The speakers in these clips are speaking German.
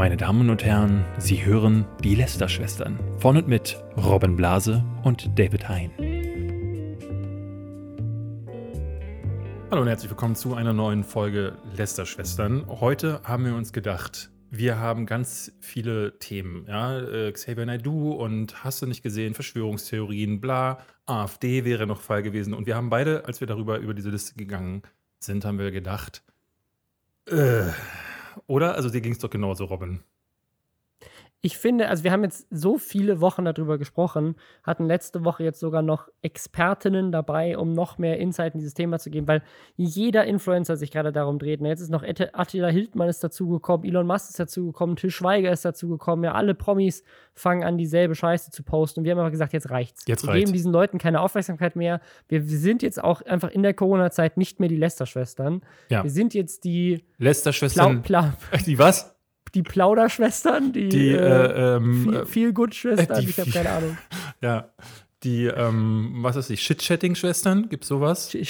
Meine Damen und Herren, Sie hören die Lester-Schwestern von und mit Robin Blase und David Hein. Hallo und herzlich willkommen zu einer neuen Folge Lester-Schwestern. Heute haben wir uns gedacht, wir haben ganz viele Themen. Ja? Äh, Xavier Naidoo und hast du nicht gesehen, Verschwörungstheorien, bla, AfD wäre noch Fall gewesen. Und wir haben beide, als wir darüber über diese Liste gegangen sind, haben wir gedacht, äh, oder? Also dir ging es doch genauso, Robin. Ich finde, also wir haben jetzt so viele Wochen darüber gesprochen, hatten letzte Woche jetzt sogar noch Expertinnen dabei, um noch mehr Insight in dieses Thema zu geben, weil jeder Influencer sich gerade darum dreht. Jetzt ist noch Attila Hildmann ist dazugekommen, Elon Musk ist dazugekommen, Till Schweiger ist dazugekommen, ja, alle Promis fangen an, dieselbe Scheiße zu posten. Und wir haben aber gesagt, jetzt reicht's. Jetzt wir geben diesen Leuten keine Aufmerksamkeit mehr. Wir, wir sind jetzt auch einfach in der Corona-Zeit nicht mehr die Lester-Schwestern. Ja. Wir sind jetzt die Lester-Schwestern. Die was? Die Plauderschwestern, die, Die, äh, äh, ähm, viel, äh, viel gut Schwestern, die ich habe viel- keine Ahnung. ja. Die, ähm, was ist die? Shit-Chatting-Schwestern? Gibt's sowas? Äh,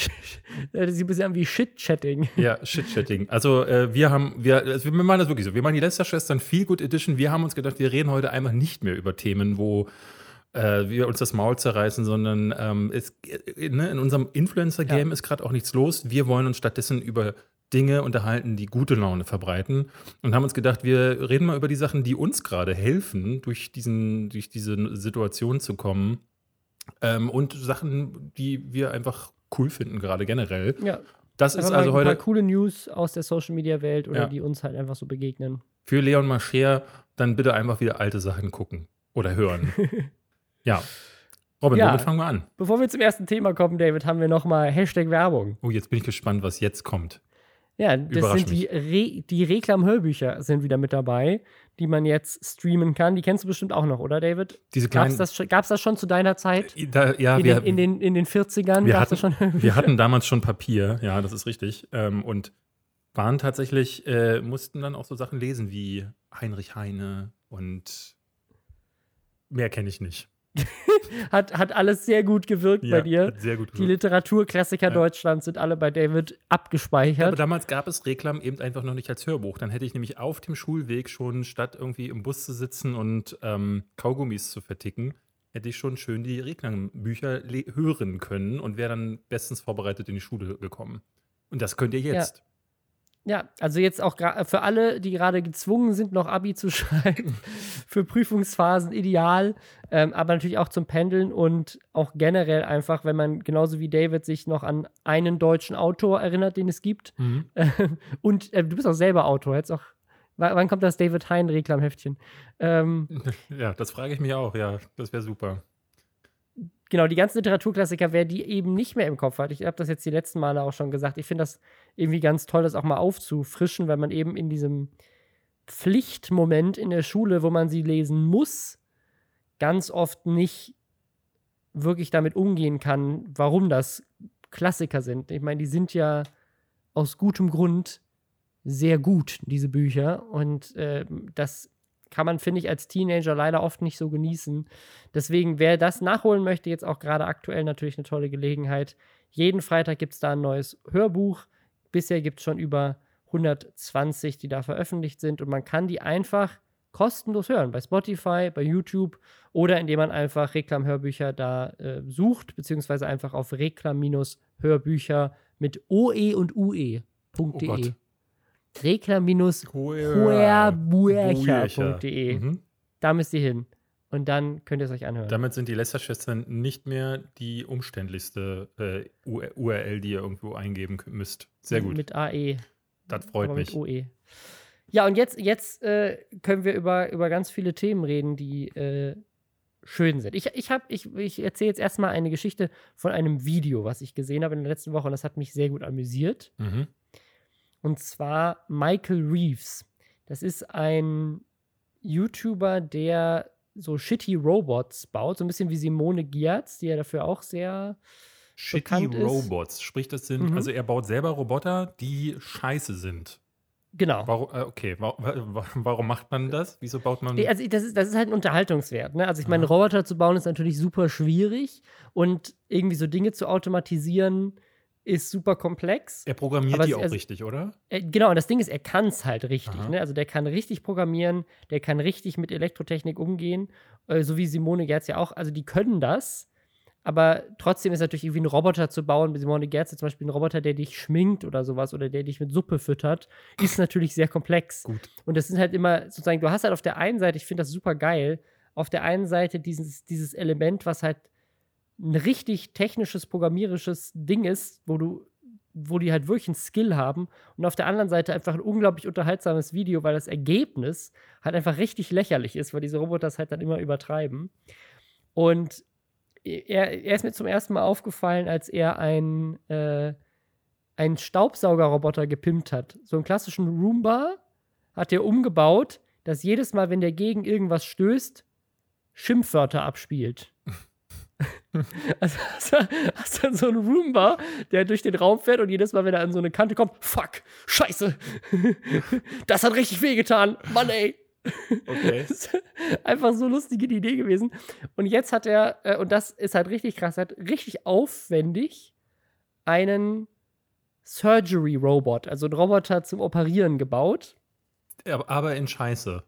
ein bisschen wie Shit-Chatting. Ja, Shit-Chatting. Also äh, wir haben, wir, also wir machen das wirklich so. Wir machen die Lester-Schwestern Feel Good Edition. Wir haben uns gedacht, wir reden heute einfach nicht mehr über Themen, wo äh, wir uns das Maul zerreißen, sondern ähm, es, äh, ne, in unserem Influencer-Game ist gerade auch nichts los. Wir wollen uns stattdessen über Dinge unterhalten, die gute Laune verbreiten und haben uns gedacht, wir reden mal über die Sachen, die uns gerade helfen, durch, diesen, durch diese Situation zu kommen ähm, und Sachen, die wir einfach cool finden, gerade generell. Ja, Das ist also mal ein heute paar coole News aus der Social-Media-Welt oder Ja. die uns halt einfach so begegnen. für Leon Mascher dann bitte einfach wieder alte Sachen gucken oder hören. ja. Robin, Ja. womit fangen wir an? Bevor wir zum ersten Thema kommen, David, haben wir noch mal Hashtag Werbung. Oh, jetzt bin ich gespannt, was jetzt kommt. Ja, das sind die, Re die Reklam-Hörbücher sind wieder mit dabei, die man jetzt streamen kann. Die kennst du bestimmt auch noch, oder David? Diese Gab kleinen. es das, schon- gab's das schon zu deiner Zeit? da, ja, in, wir, den, in, den, in den 40ern wir gab es hatten, das schon Hörbücher? wir hatten damals schon Papier, ja, das ist richtig. Ähm, und waren tatsächlich, äh, mussten dann auch so Sachen lesen wie Heinrich Heine und mehr kenne ich nicht. hat, hat alles sehr gut gewirkt bei dir. sehr gut Die gewirkt. Literaturklassiker Ja. Deutschlands sind alle bei David Ja, abgespeichert. aber damals gab es Reklam eben einfach noch nicht als Hörbuch. Dann hätte ich nämlich auf dem Schulweg schon, statt irgendwie im Bus zu sitzen und ähm, Kaugummis zu verticken, hätte ich schon schön die Reklambücher hören können und wäre dann bestens vorbereitet in die Schule gekommen. Und das könnt ihr jetzt. Ja, also jetzt auch für alle, die gerade gezwungen sind, noch Abi zu schreiben, für Prüfungsphasen ideal, ähm, aber natürlich auch zum Pendeln und auch generell einfach, wenn man genauso wie David sich noch an einen deutschen Autor erinnert, den es gibt. und äh, du bist auch selber Autor. Jetzt auch, wa- wann kommt das David Hein Reklamheftchen? Ähm, Ja, das frage ich mich auch. Ja, das wäre super. genau, die ganzen Literaturklassiker, wer die eben nicht mehr im Kopf hat, ich habe das jetzt die letzten Male auch schon gesagt, ich finde das irgendwie ganz toll, das auch mal aufzufrischen, weil man eben in diesem Pflichtmoment in der Schule, wo man sie lesen muss, ganz oft nicht wirklich damit umgehen kann, warum das Klassiker sind. Ich meine, die sind ja aus gutem Grund sehr gut, diese Bücher. Und äh, das kann man, finde ich, als Teenager leider oft nicht so genießen. Deswegen, wer das nachholen möchte, jetzt auch gerade aktuell natürlich eine tolle Gelegenheit. Jeden Freitag gibt es da ein neues Hörbuch. Bisher gibt es schon über 120, die da veröffentlicht sind. Und man kann die einfach kostenlos hören. Bei Spotify, bei YouTube oder indem man einfach Reklam-Hörbücher da äh, sucht, beziehungsweise einfach auf reklam-hörbücher mit OE und UE.de. Oh reklam-hörbücher.de. Mhm. Da müsst ihr hin. Und dann könnt ihr es euch anhören. Damit sind die Lester-Schwestern nicht mehr die umständlichste äh, URL, die ihr irgendwo eingeben müsst. Sehr gut. Mit AE. das freut aber mich. mit OE. Ja, und jetzt, jetzt äh, können wir über, über ganz viele Themen reden, die äh, schön sind. Ich, ich, hab- ich, ich erzähle jetzt erstmal eine Geschichte von einem Video, was ich gesehen habe in der letzten Woche und das hat mich sehr gut amüsiert. Mhm. Und zwar Michael Reeves. Das ist ein YouTuber, der so shitty Robots baut, so ein bisschen wie Simone Giertz, die ja dafür auch sehr Shitty bekannt ist. Robots. Sprich, das sind, Mhm. also er baut selber Roboter, die scheiße sind. genau. Warum, äh, okay, warum, macht man das? Wieso baut man. Also das ist, das ist halt ein Unterhaltungswert. Ne? Also ich meine. Roboter zu bauen ist natürlich super schwierig und irgendwie so Dinge zu automatisieren, ist super komplex. Er programmiert die auch also- richtig, oder? Äh, genau, und das Ding ist, er kann es halt richtig. Ne? Also der kann richtig programmieren, der kann richtig mit Elektrotechnik umgehen, äh, so wie Simone Gerz ja auch. Also die können das, aber trotzdem ist natürlich irgendwie ein Roboter zu bauen. Simone Gerz zum Beispiel ein Roboter, der dich schminkt oder sowas oder der dich mit Suppe füttert, ist natürlich sehr komplex. Gut. Und das sind halt immer sozusagen, du hast halt auf der einen Seite, ich finde das super geil, auf der einen Seite dieses, dieses Element, was halt ein richtig technisches, programmierisches Ding ist, wo du, wo die halt wirklich einen Skill haben und auf der anderen Seite einfach ein unglaublich unterhaltsames Video, weil das Ergebnis halt einfach richtig lächerlich ist, weil diese Roboter das halt dann immer übertreiben. Und er, er ist mir zum ersten Mal aufgefallen, als er ein, äh, einen Staubsaugerroboter gepimpt hat. So einen klassischen Roomba hat er umgebaut, dass jedes Mal, wenn der gegen irgendwas stößt, Schimpfwörter abspielt. also hast du, hast dann so einen Roomba, der durch den Raum fährt und jedes Mal, wenn er an so eine Kante kommt, fuck, scheiße, das hat richtig wehgetan, Mann ey. Okay. Das ist einfach so lustige Idee gewesen. Und jetzt hat er, äh, und das ist halt richtig krass, hat richtig aufwendig einen Surgery Robot, also einen Roboter zum Operieren gebaut. Aber- in Scheiße.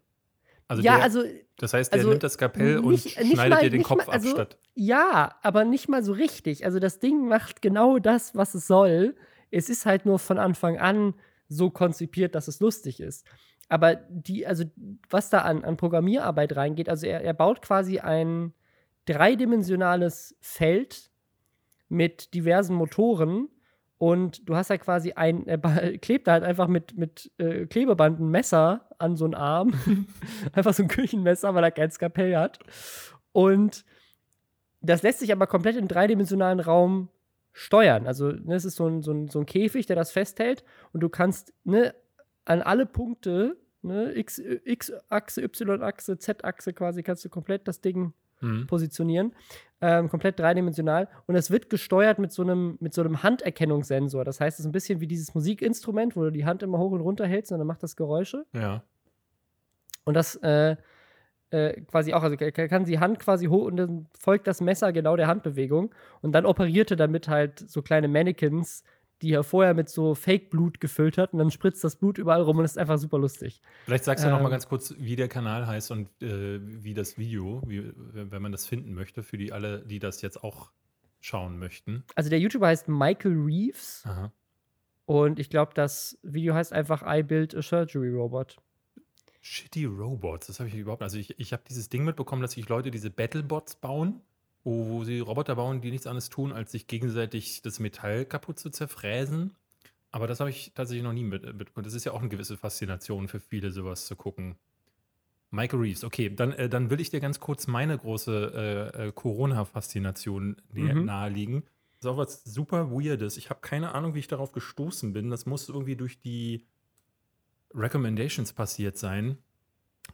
Also ja, also das heißt, der also nimmt das Skapell und nicht- nicht schneidet mal- dir den Kopf mal- also- ab statt. Ja, aber nicht mal so richtig. Also das Ding macht genau das, was es soll. Es ist halt nur von Anfang an so konzipiert, dass es lustig ist. Aber die, also was da an, an Programmierarbeit reingeht, also er, er baut quasi ein dreidimensionales Feld mit diversen Motoren und du hast ja quasi ein, er klebt da halt einfach mit, mit äh, Klebeband ein Messer an so einen Arm. einfach so ein Küchenmesser, weil er kein Skapell hat. Und das lässt sich aber komplett im dreidimensionalen Raum steuern. Also, ne, es ist so ein, so, ein, so ein Käfig, der das festhält und du kannst ne, an alle Punkte, ne, X-Achse, Y-Achse, Z-Achse quasi, kannst du komplett das Ding Hm. positionieren. Ähm, komplett dreidimensional. Und es wird gesteuert mit so einem, mit so einem Handerkennungssensor. Das heißt, es ist ein bisschen wie dieses Musikinstrument, wo du die Hand immer hoch und runter hältst und dann macht das Geräusche. Ja. Und das äh, äh, quasi auch, also kann die Hand quasi hoch und dann folgt das Messer genau der Handbewegung. Und dann operiert er damit halt so kleine Mannequins, die er vorher mit so Fake-Blut gefüllt hat und dann spritzt das Blut überall rum und ist einfach super lustig. Vielleicht sagst du noch mal Ähm. ganz kurz, wie der Kanal heißt und äh, wie das Video, wie, wenn man das finden möchte, für die alle, die das jetzt auch schauen möchten. Also der YouTuber heißt Michael Reeves Aha. und ich glaube, das Video heißt einfach I Built a Surgery Robot. Shitty Robots, das habe ich überhaupt. Also ich, ich habe dieses Ding mitbekommen, dass sich Leute diese Battlebots bauen, wo, sie Roboter bauen, die nichts anderes tun, als sich gegenseitig das Metall kaputt zu zerfräsen. Aber das habe ich tatsächlich noch nie mit- mitbekommen. Das ist ja auch eine gewisse Faszination für viele, sowas zu gucken. Michael Reeves, okay, dann, äh, dann will ich dir ganz kurz meine große äh, äh, Corona-Faszination Mhm. nahelegen. Das ist auch was super Weirdes. Ich habe keine Ahnung, wie ich darauf gestoßen bin. Das muss irgendwie durch die Recommendations passiert sein.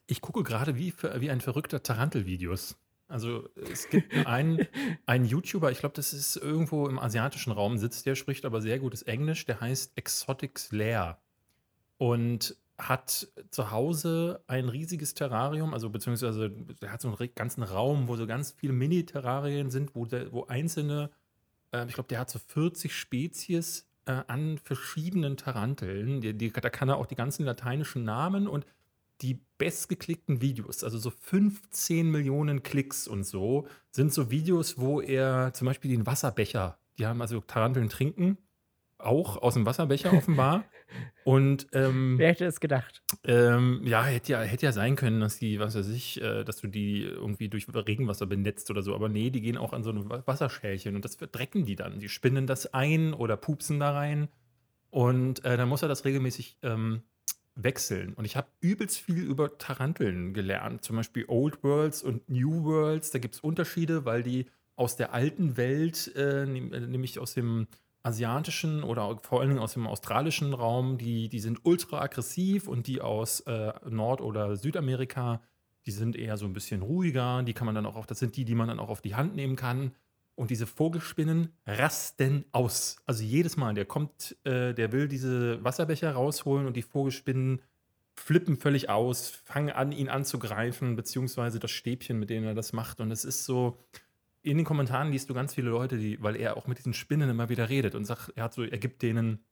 Ich gucke gerade wie, wie ein verrückter Tarantel-Videos. Also es gibt einen, einen YouTuber, ich glaube, das ist irgendwo im asiatischen Raum sitzt, der spricht aber sehr gutes Englisch, der heißt Exotics Lair und hat zu Hause ein riesiges Terrarium, also beziehungsweise er hat so einen ganzen Raum, wo so ganz viele Mini-Terrarien sind, wo, der, wo einzelne, äh, ich glaube, der hat so 40 Spezies äh, an verschiedenen Taranteln. Die, die, da kann er auch die ganzen lateinischen Namen und die bestgeklickten Videos, also so 15 Millionen Klicks und so, sind so Videos, wo er zum Beispiel den Wasserbecher, die haben also Taranteln trinken, auch aus dem Wasserbecher offenbar. Und ähm, Wer hätte es gedacht? ähm, ja, hätte ja, hätte ja sein können, dass die, was weiß ich, äh, dass du die irgendwie durch Regenwasser benetzt oder so. Aber nee, die gehen auch an so ein Wa- Wasserschälchen und das verdrecken die dann. Die spinnen das ein oder pupsen da rein. Und äh, dann muss er das regelmäßig ähm, wechseln. Und ich habe übelst viel über Taranteln gelernt. Zum Beispiel Old Worlds und New Worlds. Da gibt es Unterschiede, weil die aus der alten Welt, äh, äh, nämlich aus dem asiatischen oder vor allen Dingen aus dem australischen Raum, die, die sind ultra aggressiv und die aus äh, Nord- oder Südamerika, die sind eher so ein bisschen ruhiger. Die kann man dann auch auf, das sind die, die man dann auch auf die Hand nehmen kann. Und diese Vogelspinnen rasten aus. Also jedes Mal, der kommt, äh, der will diese Wasserbecher rausholen und die Vogelspinnen flippen völlig aus, fangen an, ihn anzugreifen, beziehungsweise das Stäbchen, mit dem er das macht. Und es ist so, in den Kommentaren liest du ganz viele Leute, die, weil er auch mit diesen Spinnen immer wieder redet und sagt, er hat so, er gibt denen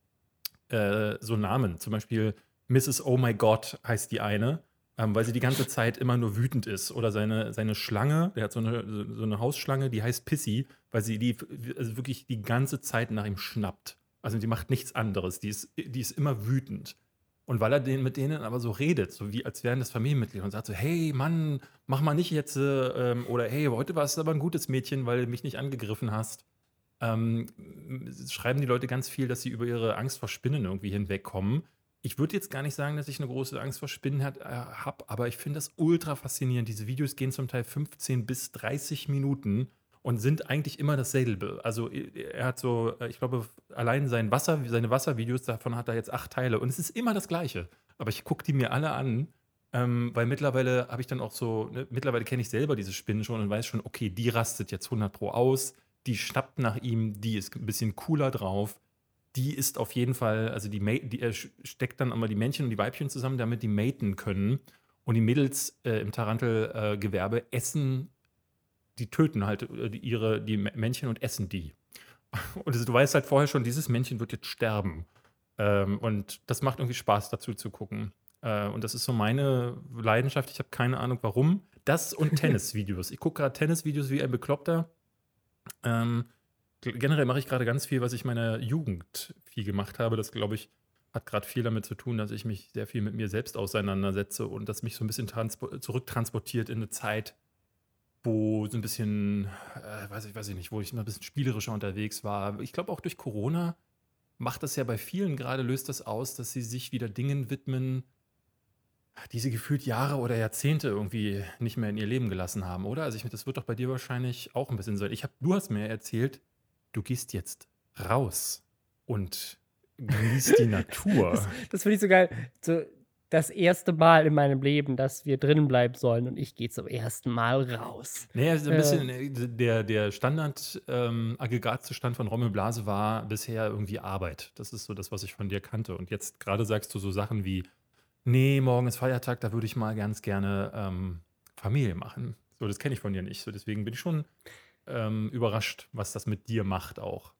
äh, so Namen. Zum Beispiel Mrs. Oh My God heißt die eine, ähm, weil sie die ganze Zeit immer nur wütend ist. Oder seine, seine Schlange, der hat so eine, so eine Hausschlange, die heißt Pissy, weil sie die also wirklich die ganze Zeit nach ihm schnappt. Also die macht nichts anderes. Die ist, die ist immer wütend. Und weil er den, mit denen aber so redet, so wie als wären das Familienmitglieder und sagt so, hey Mann, mach mal nicht jetzt, äh, ähm, oder hey, heute warst du aber ein gutes Mädchen, weil du mich nicht angegriffen hast. Ähm, schreiben die Leute ganz viel, dass sie über ihre Angst vor Spinnen irgendwie hinwegkommen. Ich würde jetzt gar nicht sagen, dass ich eine große Angst vor Spinnen äh, habe, aber ich finde das ultra faszinierend. Diese Videos gehen zum Teil 15 bis 30 Minuten und sind eigentlich immer dasselbe. Also er hat so, äh, ich glaube, allein sein Wasser, seine Wasservideos, davon hat er jetzt acht Teile und es ist immer das Gleiche. Aber ich gucke die mir alle an, ähm, weil mittlerweile habe ich dann auch so, ne, mittlerweile kenne ich selber diese Spinnen schon und weiß schon, okay, die rastet jetzt 100 pro aus, die schnappt nach ihm, die ist ein bisschen cooler drauf. Die ist auf jeden Fall, also die, die er steckt dann immer die Männchen und die Weibchen zusammen, damit die maten können. Und die Mädels äh, im Tarantelgewerbe äh, essen die töten halt äh, die, ihre, die Männchen und essen die. Und du weißt halt vorher schon, dieses Männchen wird jetzt sterben. Ähm, und das macht irgendwie Spaß, dazu zu gucken. Äh, und das ist so meine Leidenschaft. Ich habe keine Ahnung, warum. Das und Tennisvideos. Ich gucke gerade Tennisvideos wie ein Bekloppter. Ähm, generell mache ich gerade ganz viel, was ich meiner Jugend viel gemacht habe. Das, glaube ich, hat gerade viel damit zu tun, dass ich mich sehr viel mit mir selbst auseinandersetze und das mich so ein bisschen zurücktransportiert in eine Zeit, wo so ein bisschen, äh, weiß ich, weiß ich nicht, wo ich immer ein bisschen spielerischer unterwegs war. Ich glaube auch durch Corona macht das ja bei vielen gerade, löst das aus, dass sie sich wieder Dingen widmen, die sie gefühlt Jahre oder Jahrzehnte irgendwie nicht mehr in ihr Leben gelassen haben, oder? Also ich, das wird doch bei dir wahrscheinlich auch ein bisschen so. Ich hab, du hast mir erzählt, du gehst jetzt raus und genießt die Natur. Das, das finde ich so geil. So, das erste Mal in meinem Leben, dass wir drinnen bleiben sollen und ich gehe zum ersten Mal raus. Naja, so ein bisschen äh, der, der Standard-Aggregatzustand ähm, von Rommel Blase war bisher irgendwie Arbeit. Das ist so das, was ich von dir kannte. Und jetzt gerade sagst du so Sachen wie, nee, morgen ist Feiertag, da würde ich mal ganz gerne ähm, Familie machen. So, das kenne ich von dir nicht. So, deswegen bin ich schon ähm, überrascht, was das mit dir macht auch.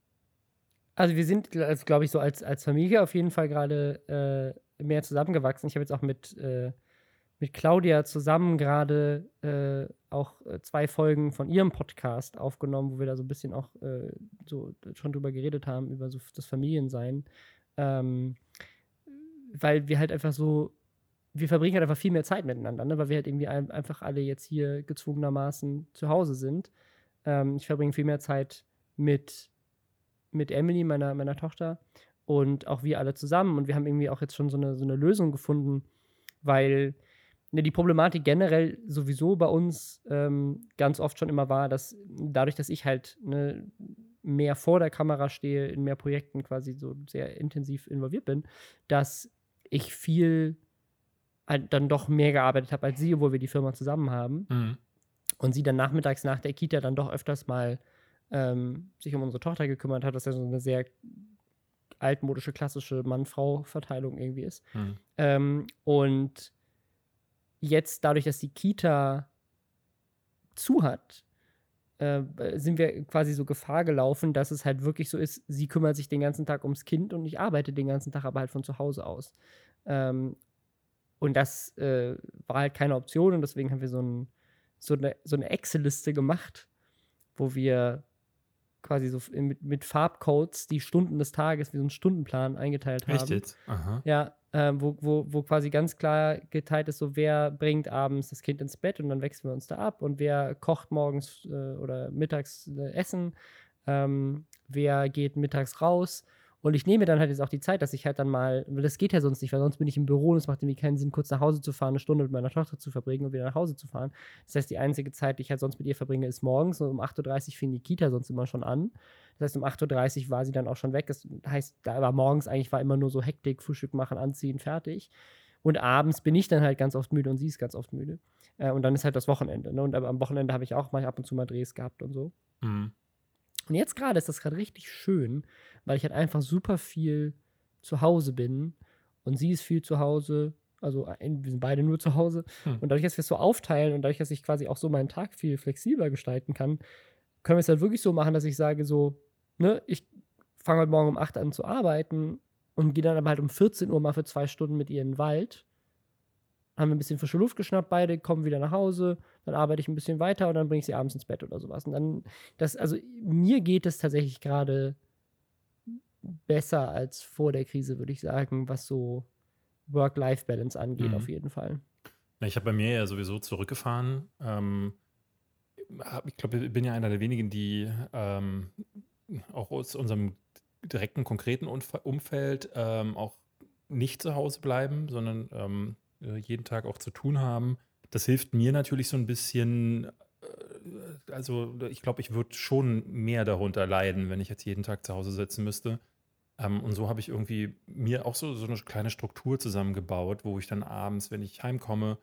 Also wir sind, also, glaube ich, so als, als Familie auf jeden Fall gerade äh, mehr zusammengewachsen. Ich habe jetzt auch mit, äh, mit Claudia zusammen gerade äh, auch äh, zwei Folgen von ihrem Podcast aufgenommen, wo wir da so ein bisschen auch äh, so schon drüber geredet haben, über so das Familiensein. Ähm, weil wir halt einfach so, wir verbringen halt einfach viel mehr Zeit miteinander, ne? weil wir halt irgendwie ein, einfach alle jetzt hier gezwungenermaßen zu Hause sind. Ähm, ich verbringe viel mehr Zeit mit, mit Emily, meiner, meiner Tochter und auch wir alle zusammen. Und wir haben irgendwie auch jetzt schon so eine, so eine Lösung gefunden, weil ne, die Problematik generell sowieso bei uns ähm, ganz oft schon immer war, dass dadurch, dass ich halt ne, mehr vor der Kamera stehe, in mehr Projekten quasi so sehr intensiv involviert bin, dass ich viel halt dann doch mehr gearbeitet habe als sie, obwohl wir die Firma zusammen haben. Mhm. Und sie dann nachmittags nach der Kita dann doch öfters mal ähm, sich um unsere Tochter gekümmert hat, was ja so eine sehr altmodische, klassische Mann-Frau-Verteilung irgendwie ist. Mhm. Ähm, und jetzt, dadurch, dass die Kita zu hat, äh, sind wir quasi so Gefahr gelaufen, dass es halt wirklich so ist, sie kümmert sich den ganzen Tag ums Kind und ich arbeite den ganzen Tag aber halt von zu Hause aus. Ähm, und das äh, war halt keine Option und deswegen haben wir so, ein, so eine, so eine Excel-Liste gemacht, wo wir quasi so mit, mit Farbcodes die Stunden des Tages wie so einen Stundenplan eingeteilt haben. Echt jetzt? Aha. Ja, ähm, wo, wo, wo quasi ganz klar geteilt ist, so wer bringt abends das Kind ins Bett und dann wechseln wir uns da ab und wer kocht morgens äh, oder mittags äh, Essen, ähm, wer geht mittags raus und ich nehme dann halt jetzt auch die Zeit, dass ich halt dann mal, weil das geht ja sonst nicht, weil sonst bin ich im Büro und es macht irgendwie keinen Sinn, kurz nach Hause zu fahren, eine Stunde mit meiner Tochter zu verbringen und wieder nach Hause zu fahren. Das heißt, die einzige Zeit, die ich halt sonst mit ihr verbringe, ist morgens und um 8.30 Uhr fing die Kita sonst immer schon an. Das heißt, um 8.30 Uhr war sie dann auch schon weg. Das heißt, da war morgens eigentlich war immer nur so Hektik, Frühstück machen, anziehen, fertig. Und abends bin ich dann halt ganz oft müde und sie ist ganz oft müde. Äh, und dann ist halt das Wochenende. Ne? Und am Wochenende habe ich auch mal ab und zu mal Drehs gehabt und so. Mhm. Und jetzt gerade ist das gerade richtig schön, weil ich halt einfach super viel zu Hause bin und sie ist viel zu Hause. Also wir sind beide nur zu Hause. Hm. Und dadurch, dass wir es so aufteilen und dadurch, dass ich quasi auch so meinen Tag viel flexibler gestalten kann, können wir es halt wirklich so machen, dass ich sage so, ne, ich fange heute Morgen um 8 an zu arbeiten und gehe dann aber halt um 14 Uhr mal für zwei Stunden mit ihr in den Wald. Haben wir ein bisschen frische Luft geschnappt, beide kommen wieder nach Hause, dann arbeite ich ein bisschen weiter und dann bringe ich sie abends ins Bett oder sowas. Und dann, das, also mir geht es tatsächlich gerade besser als vor der Krise, würde ich sagen, was so Work-Life-Balance angeht, mhm. auf jeden Fall. Ich habe bei mir ja sowieso zurückgefahren. Ähm, ich glaube, ich bin ja einer der wenigen, die ähm, auch aus unserem direkten, konkreten Umfeld ähm, auch nicht zu Hause bleiben, sondern ähm, jeden Tag auch zu tun haben. Das hilft mir natürlich so ein bisschen. Äh, also, ich glaube, ich würde schon mehr darunter leiden, wenn ich jetzt jeden Tag zu Hause sitzen müsste. Ähm, und so habe ich irgendwie mir auch so, so eine kleine Struktur zusammengebaut, wo ich dann abends, wenn ich heimkomme,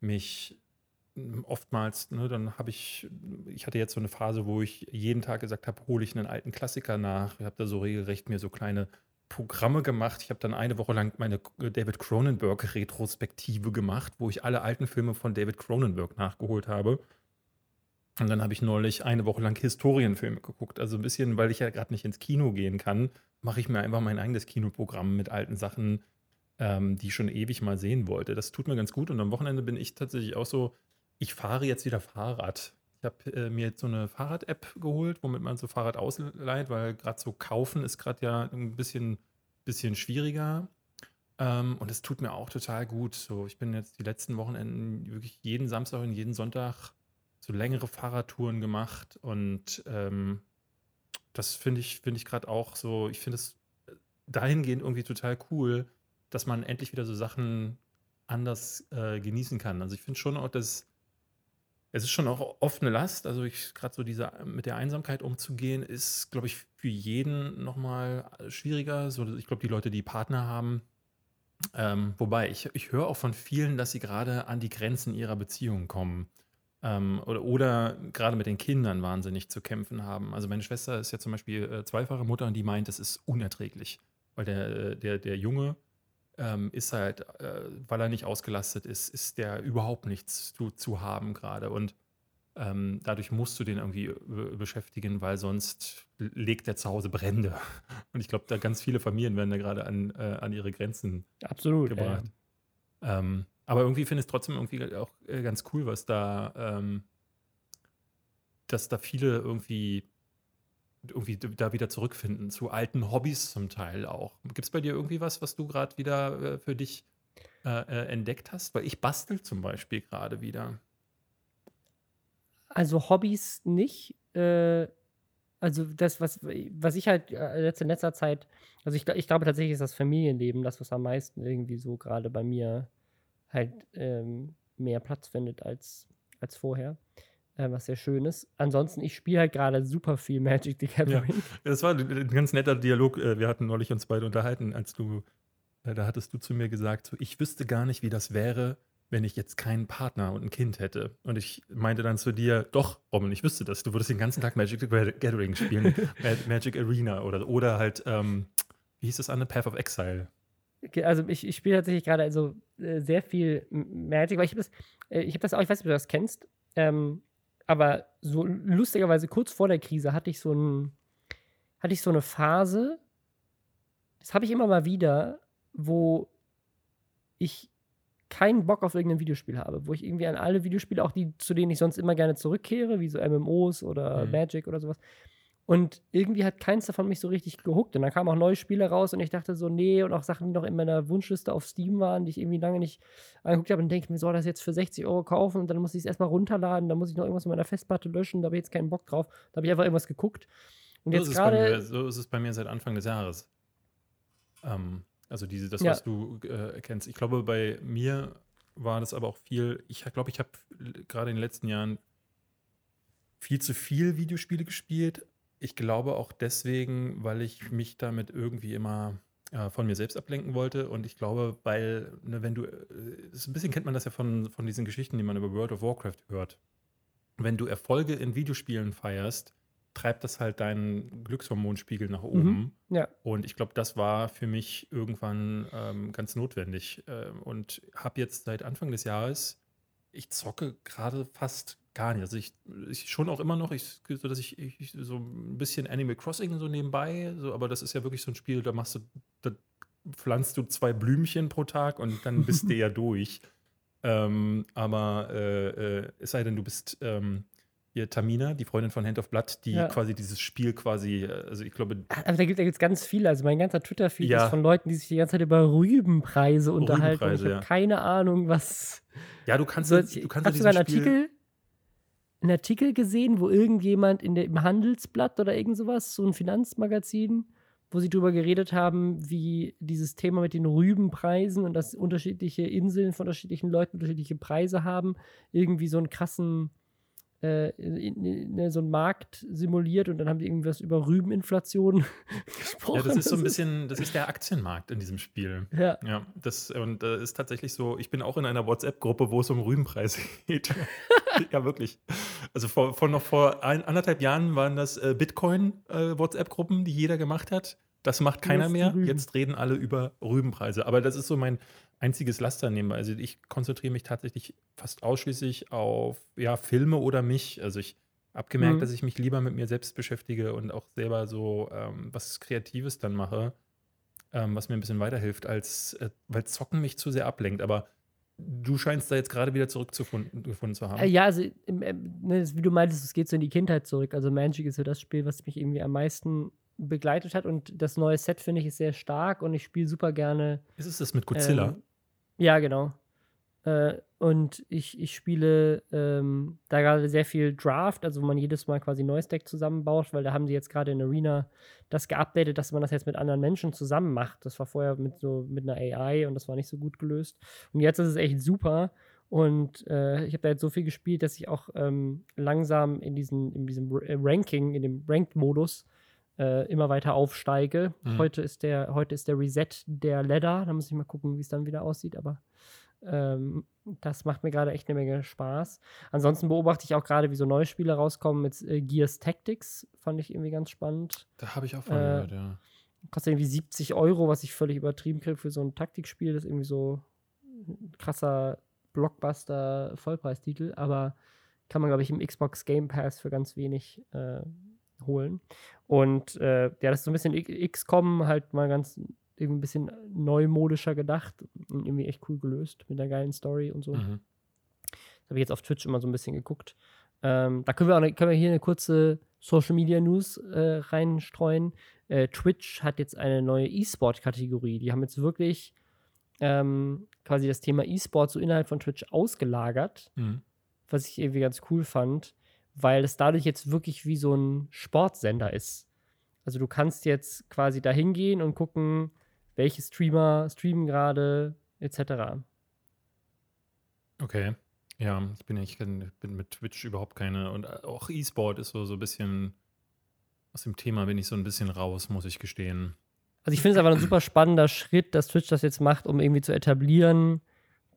mich hm, oftmals, ne, dann habe ich, ich hatte jetzt so eine Phase, wo ich jeden Tag gesagt habe, hole ich einen alten Klassiker nach. Ich habe da so regelrecht mir so kleine Programme gemacht. Ich habe dann eine Woche lang meine David Cronenberg-Retrospektive gemacht, wo ich alle alten Filme von David Cronenberg nachgeholt habe. Und dann habe ich neulich eine Woche lang Historienfilme geguckt. Also ein bisschen, weil ich ja gerade nicht ins Kino gehen kann, mache ich mir einfach mein eigenes Kinoprogramm mit alten Sachen, ähm, die ich schon ewig mal sehen wollte. Das tut mir ganz gut. Und am Wochenende bin ich tatsächlich auch so, ich fahre jetzt wieder Fahrrad. Ich habe äh, mir jetzt so eine Fahrrad-App geholt, womit man so Fahrrad ausleiht, weil gerade so kaufen ist gerade ja ein bisschen, bisschen schwieriger. Ähm, und es tut mir auch total gut. So, ich bin jetzt die letzten Wochenenden wirklich jeden Samstag und jeden Sonntag so längere Fahrradtouren gemacht und ähm, das finde ich, finde ich gerade auch so, ich finde es dahingehend irgendwie total cool, dass man endlich wieder so Sachen anders äh, genießen kann. Also ich finde schon auch, dass es ist schon auch oft eine Last. Also ich gerade so diese mit der Einsamkeit umzugehen, ist, glaube ich, für jeden nochmal schwieriger. So, ich glaube, die Leute, die Partner haben, ähm, wobei ich, ich höre auch von vielen, dass sie gerade an die Grenzen ihrer Beziehung kommen. Ähm, oder, oder gerade mit den Kindern wahnsinnig zu kämpfen haben. Also meine Schwester ist ja zum Beispiel äh, zweifache Mutter und die meint, es ist unerträglich. Weil der, äh, der, der Junge ähm, ist halt, äh, weil er nicht ausgelastet ist, ist der überhaupt nichts zu, zu haben gerade. Und ähm, dadurch musst du den irgendwie beschäftigen, weil sonst legt der zu Hause Brände. Und ich glaube, da ganz viele Familien werden da gerade an, äh, an ihre Grenzen Absolut, gebracht. Ja. Ähm, aber irgendwie finde ich es trotzdem irgendwie auch äh, ganz cool, was da, ähm, dass da viele irgendwie irgendwie da wieder zurückfinden zu alten Hobbys zum Teil auch. Gibt es bei dir irgendwie was, was du gerade wieder äh, für dich äh, äh, entdeckt hast? Weil ich bastel zum Beispiel gerade wieder. Also Hobbys nicht. Äh, also das, was, was ich halt äh, jetzt in letzter Zeit, also ich, ich glaube tatsächlich ist das Familienleben das, was am meisten irgendwie so gerade bei mir halt ähm, mehr Platz findet als, als vorher. Äh, was sehr schön ist. Ansonsten, ich spiele halt gerade super viel Magic the Gathering. Ja, das war ein ganz netter Dialog. Äh, wir hatten neulich uns beide unterhalten, als du, äh, da hattest du zu mir gesagt, so, ich wüsste gar nicht, wie das wäre, wenn ich jetzt keinen Partner und ein Kind hätte. Und ich meinte dann zu dir, doch, Robin, ich wüsste das. Du würdest den ganzen Tag Magic the Gathering spielen, Magic Arena oder, oder halt, ähm, wie hieß das an, Path of Exile also ich, ich spiele tatsächlich gerade also äh, sehr viel Magic, weil ich habe das, äh, ich habe das auch, ich weiß nicht, ob du das kennst, ähm, aber so lustigerweise kurz vor der Krise hatte ich so ein, hatte ich so eine Phase, das habe ich immer mal wieder, wo ich keinen Bock auf irgendein Videospiel habe, wo ich irgendwie an alle Videospiele, auch die, zu denen ich sonst immer gerne zurückkehre, wie so MMOs oder mhm. Magic oder sowas, und irgendwie hat keins davon mich so richtig gehuckt. Und dann kamen auch neue Spiele raus und ich dachte so, nee, und auch Sachen, die noch in meiner Wunschliste auf Steam waren, die ich irgendwie lange nicht angeguckt habe. Und denke ich mir, soll das jetzt für 60 Euro kaufen? Und dann muss ich es erstmal runterladen, dann muss ich noch irgendwas in meiner Festplatte löschen, da habe ich jetzt keinen Bock drauf. Da habe ich einfach irgendwas geguckt. Und so jetzt gerade. So ist es bei mir seit Anfang des Jahres. Ähm, also diese, das, ja. was du äh, kennst. Ich glaube, bei mir war das aber auch viel, ich glaube, ich habe gerade in den letzten Jahren viel zu viel Videospiele gespielt, ich glaube auch deswegen, weil ich mich damit irgendwie immer äh, von mir selbst ablenken wollte. Und ich glaube, weil, ne, wenn du, äh, ein bisschen kennt man das ja von, von diesen Geschichten, die man über World of Warcraft hört. Wenn du Erfolge in Videospielen feierst, treibt das halt deinen Glückshormonspiegel nach oben. Mhm, ja. Und ich glaube, das war für mich irgendwann ähm, ganz notwendig. Äh, und habe jetzt seit Anfang des Jahres, ich zocke gerade fast gar nicht. Also ich, ich schon auch immer noch, ich, so dass ich, ich, so ein bisschen Animal Crossing so nebenbei, so, aber das ist ja wirklich so ein Spiel, da machst du, da pflanzt du zwei Blümchen pro Tag und dann bist du ja durch. Ähm, aber äh, äh, es sei denn, du bist ähm, hier Tamina, die Freundin von Hand of Blood, die ja. quasi dieses Spiel quasi, äh, also ich glaube. Aber da gibt es ganz viele. Also mein ganzer Twitter-Feed ja. ist von Leuten, die sich die ganze Zeit über Rübenpreise unterhalten. Rübenpreise, ich habe ja. keine Ahnung, was. Ja, du kannst. So, du kannst hast du einen Artikel, einen Artikel gesehen, wo irgendjemand in der, im Handelsblatt oder irgend sowas, so ein Finanzmagazin, wo sie darüber geredet haben, wie dieses Thema mit den Rübenpreisen und dass unterschiedliche Inseln von unterschiedlichen Leuten unterschiedliche Preise haben, irgendwie so einen krassen, äh, in, in, in, so einen Markt simuliert und dann haben die irgendwas über Rübeninflation gesprochen. Ja, das ist so ein bisschen, das ist der Aktienmarkt in diesem Spiel. Ja. Ja, das und äh, ist tatsächlich so, ich bin auch in einer WhatsApp-Gruppe, wo es um Rübenpreise geht. ja, wirklich. Also vor, vor noch vor ein, anderthalb Jahren waren das äh, Bitcoin-WhatsApp-Gruppen, äh, die jeder gemacht hat. Das macht keiner mehr. Jetzt reden alle über Rübenpreise. Aber das ist so mein einziges Laster nehmen. Also ich konzentriere mich tatsächlich fast ausschließlich auf ja, Filme oder mich. Also ich habe gemerkt, mhm. dass ich mich lieber mit mir selbst beschäftige und auch selber so ähm, was Kreatives dann mache, ähm, was mir ein bisschen weiterhilft, als äh, weil Zocken mich zu sehr ablenkt. Aber Du scheinst da jetzt gerade wieder zurückgefunden zu haben. Äh, ja, also äh, ne, wie du meintest, es geht so in die Kindheit zurück. Also Magic ist so das Spiel, was mich irgendwie am meisten begleitet hat. Und das neue Set finde ich ist sehr stark und ich spiele super gerne. Ist es das mit Godzilla? Ähm, ja, genau. Äh, und ich, ich spiele ähm, da gerade sehr viel Draft, also wo man jedes Mal quasi ein neues Deck zusammenbaut, weil da haben sie jetzt gerade in Arena das geupdatet, dass man das jetzt mit anderen Menschen zusammen macht. Das war vorher mit so mit einer AI und das war nicht so gut gelöst. Und jetzt ist es echt super. Und äh, ich habe da jetzt so viel gespielt, dass ich auch ähm, langsam in, diesen, in diesem äh, Ranking, in dem Ranked-Modus äh, immer weiter aufsteige. Mhm. Heute, ist der, heute ist der Reset der Ladder. Da muss ich mal gucken, wie es dann wieder aussieht. Aber ähm, das macht mir gerade echt eine Menge Spaß. Ansonsten beobachte ich auch gerade, wie so neue Spiele rauskommen mit äh, Gears Tactics. Fand ich irgendwie ganz spannend. Da habe ich auch von äh, gehört, ja. Kostet irgendwie 70 Euro, was ich völlig übertrieben kriege für so ein Taktikspiel. Das ist irgendwie so ein krasser Blockbuster-Vollpreistitel. Aber kann man, glaube ich, im Xbox Game Pass für ganz wenig äh, holen. Und äh, ja, das ist so ein bisschen XCOM, halt mal ganz irgendwie ein bisschen neumodischer gedacht und irgendwie echt cool gelöst mit einer geilen Story und so. Mhm. Habe ich jetzt auf Twitch immer so ein bisschen geguckt. Ähm, da können wir, auch, können wir hier eine kurze Social Media News äh, reinstreuen. Äh, Twitch hat jetzt eine neue E-Sport-Kategorie. Die haben jetzt wirklich ähm, quasi das Thema E-Sport so innerhalb von Twitch ausgelagert, mhm. was ich irgendwie ganz cool fand, weil es dadurch jetzt wirklich wie so ein Sportsender ist. Also du kannst jetzt quasi da hingehen und gucken, welche Streamer streamen gerade, etc. Okay. Ja, ich bin, ich bin mit Twitch überhaupt keine. Und auch E-Sport ist so, so ein bisschen. Aus dem Thema bin ich so ein bisschen raus, muss ich gestehen. Also ich finde es aber ein super spannender Schritt, dass Twitch das jetzt macht, um irgendwie zu etablieren,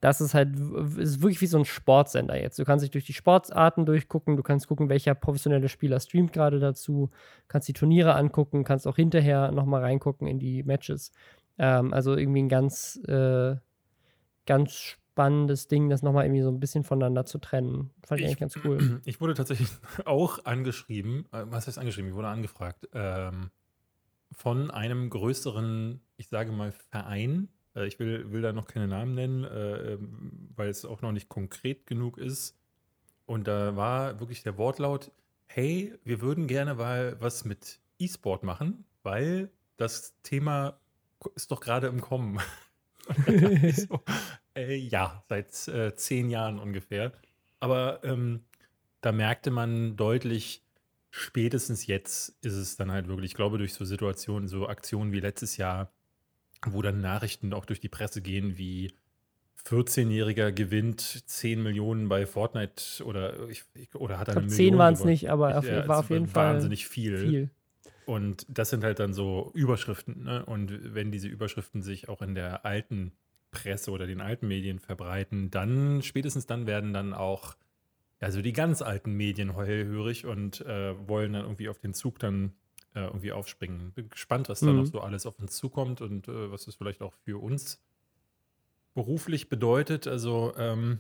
dass es halt ist wirklich wie so ein Sportsender jetzt. Du kannst dich durch die Sportarten durchgucken, du kannst gucken, welcher professionelle Spieler streamt gerade dazu, kannst die Turniere angucken, kannst auch hinterher nochmal reingucken in die Matches. Ähm, also irgendwie ein ganz, äh, ganz spannendes Ding, das nochmal irgendwie so ein bisschen voneinander zu trennen. Fand ich, ich eigentlich ganz cool. Ich wurde tatsächlich auch angeschrieben, äh, was heißt angeschrieben? Ich wurde angefragt ähm, von einem größeren, ich sage mal, Verein. Äh, ich will, will da noch keine Namen nennen, äh, ähm, weil es auch noch nicht konkret genug ist. Und da war wirklich der Wortlaut, hey, wir würden gerne mal was mit E-Sport machen, weil das Thema ist doch gerade im Kommen. so, äh, ja, seit äh, zehn Jahren ungefähr. Aber ähm, da merkte man deutlich, spätestens jetzt ist es dann halt wirklich, ich glaube, durch so Situationen, so Aktionen wie letztes Jahr, wo dann Nachrichten auch durch die Presse gehen, wie 14-Jähriger gewinnt 10 Millionen bei Fortnite oder, ich, oder hat er eine 10 waren es nicht, aber ich, ja, war auf jeden Fall wahnsinnig viel. viel. Und das sind halt dann so Überschriften. Ne? Und wenn diese Überschriften sich auch in der alten Presse oder den alten Medien verbreiten, dann spätestens dann werden dann auch also die ganz alten Medien hellhörig und äh, wollen dann irgendwie auf den Zug dann äh, irgendwie aufspringen. Bin gespannt, was mhm. da noch so alles auf uns zukommt und äh, was das vielleicht auch für uns beruflich bedeutet. Also ähm,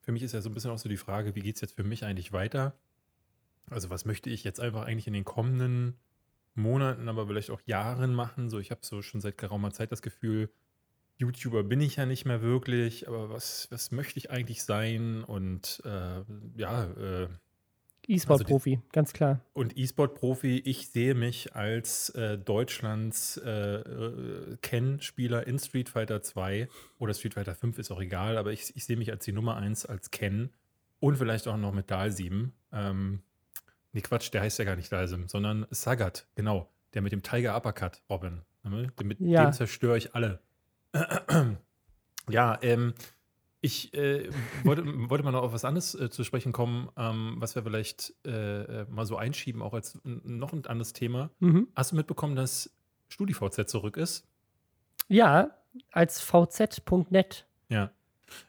für mich ist ja so ein bisschen auch so die Frage, wie geht es jetzt für mich eigentlich weiter? Also was möchte ich jetzt einfach eigentlich in den kommenden Monaten, aber vielleicht auch Jahren machen? So, ich habe so schon seit geraumer Zeit das Gefühl, YouTuber bin ich ja nicht mehr wirklich, aber was, was möchte ich eigentlich sein? Und äh, ja, äh, E-Sport-Profi, also ganz klar. Und E-Sport-Profi, ich sehe mich als äh, Deutschlands äh, äh, Ken-Spieler in Street Fighter 2 oder Street Fighter 5 ist auch egal, aber ich, ich sehe mich als die Nummer 1 als Ken und vielleicht auch noch mit Dal 7. Ähm, nee, Quatsch, der heißt ja gar nicht Dal 7, sondern Sagat, genau, der mit dem Tiger Uppercut, Robin. Ne? Mit ja. dem zerstöre ich alle. ja, ähm, ich äh, wollte, wollte mal noch auf was anderes äh, zu sprechen kommen, ähm, was wir vielleicht äh, äh mal so einschieben, auch als noch ein anderes Thema. Mhm. Hast du mitbekommen, dass StudiVZ zurück ist? Ja, als vz.net. Ja.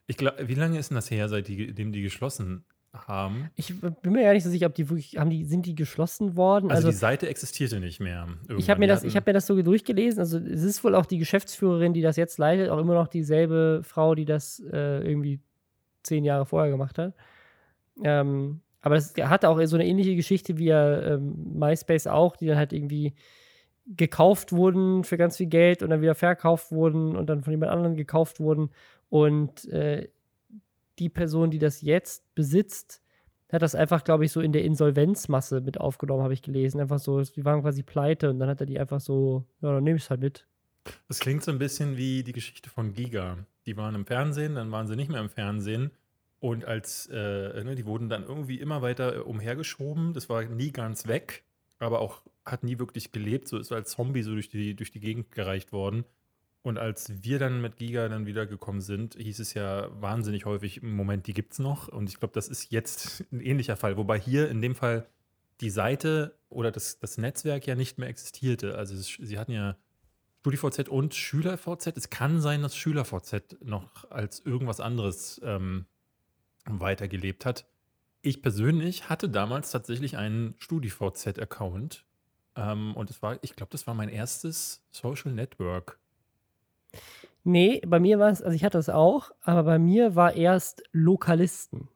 Ich glaube, wie lange ist denn das her, seitdem die geschlossen haben. Ich bin mir gar nicht so sicher, ob die wirklich, haben die, sind die geschlossen worden? Also, also die Seite existierte nicht mehr. Ich habe mir, das, hab mir das so durchgelesen. Also es ist wohl auch die Geschäftsführerin, die das jetzt leitet, auch immer noch dieselbe Frau, die das äh, irgendwie zehn Jahre vorher gemacht hat. Ähm, aber das hatte auch so eine ähnliche Geschichte wie ja, ähm, MySpace auch, die dann halt irgendwie gekauft wurden für ganz viel Geld und dann wieder verkauft wurden und dann von jemand anderem gekauft wurden. Und äh, die Person, die das jetzt besitzt, hat das einfach, glaube ich, so in der Insolvenzmasse mit aufgenommen, habe ich gelesen. Einfach so, die waren quasi pleite und dann hat er die einfach so, ja, dann nehme ich es halt mit. Das klingt so ein bisschen wie die Geschichte von Giga. Die waren im Fernsehen, dann waren sie nicht mehr im Fernsehen. Und als, äh, ne, die wurden dann irgendwie immer weiter äh, umhergeschoben. Das war nie ganz weg, aber auch hat nie wirklich gelebt. So ist als Zombie so durch die, durch die Gegend gereicht worden. Und als wir dann mit Giga dann wiedergekommen sind, hieß es ja wahnsinnig häufig, im Moment, die gibt es noch. Und ich glaube, das ist jetzt ein ähnlicher Fall. Wobei hier in dem Fall die Seite oder das, das Netzwerk ja nicht mehr existierte. Also es, sie hatten ja StudiVZ und SchülerVZ. Es kann sein, dass SchülerVZ noch als irgendwas anderes ähm, weitergelebt hat. Ich persönlich hatte damals tatsächlich einen StudiVZ-Account. Ähm, und es war, ich glaube, das war mein erstes Social Network. Nee, bei mir war es, also ich hatte es auch, aber bei mir war erst Lokalisten.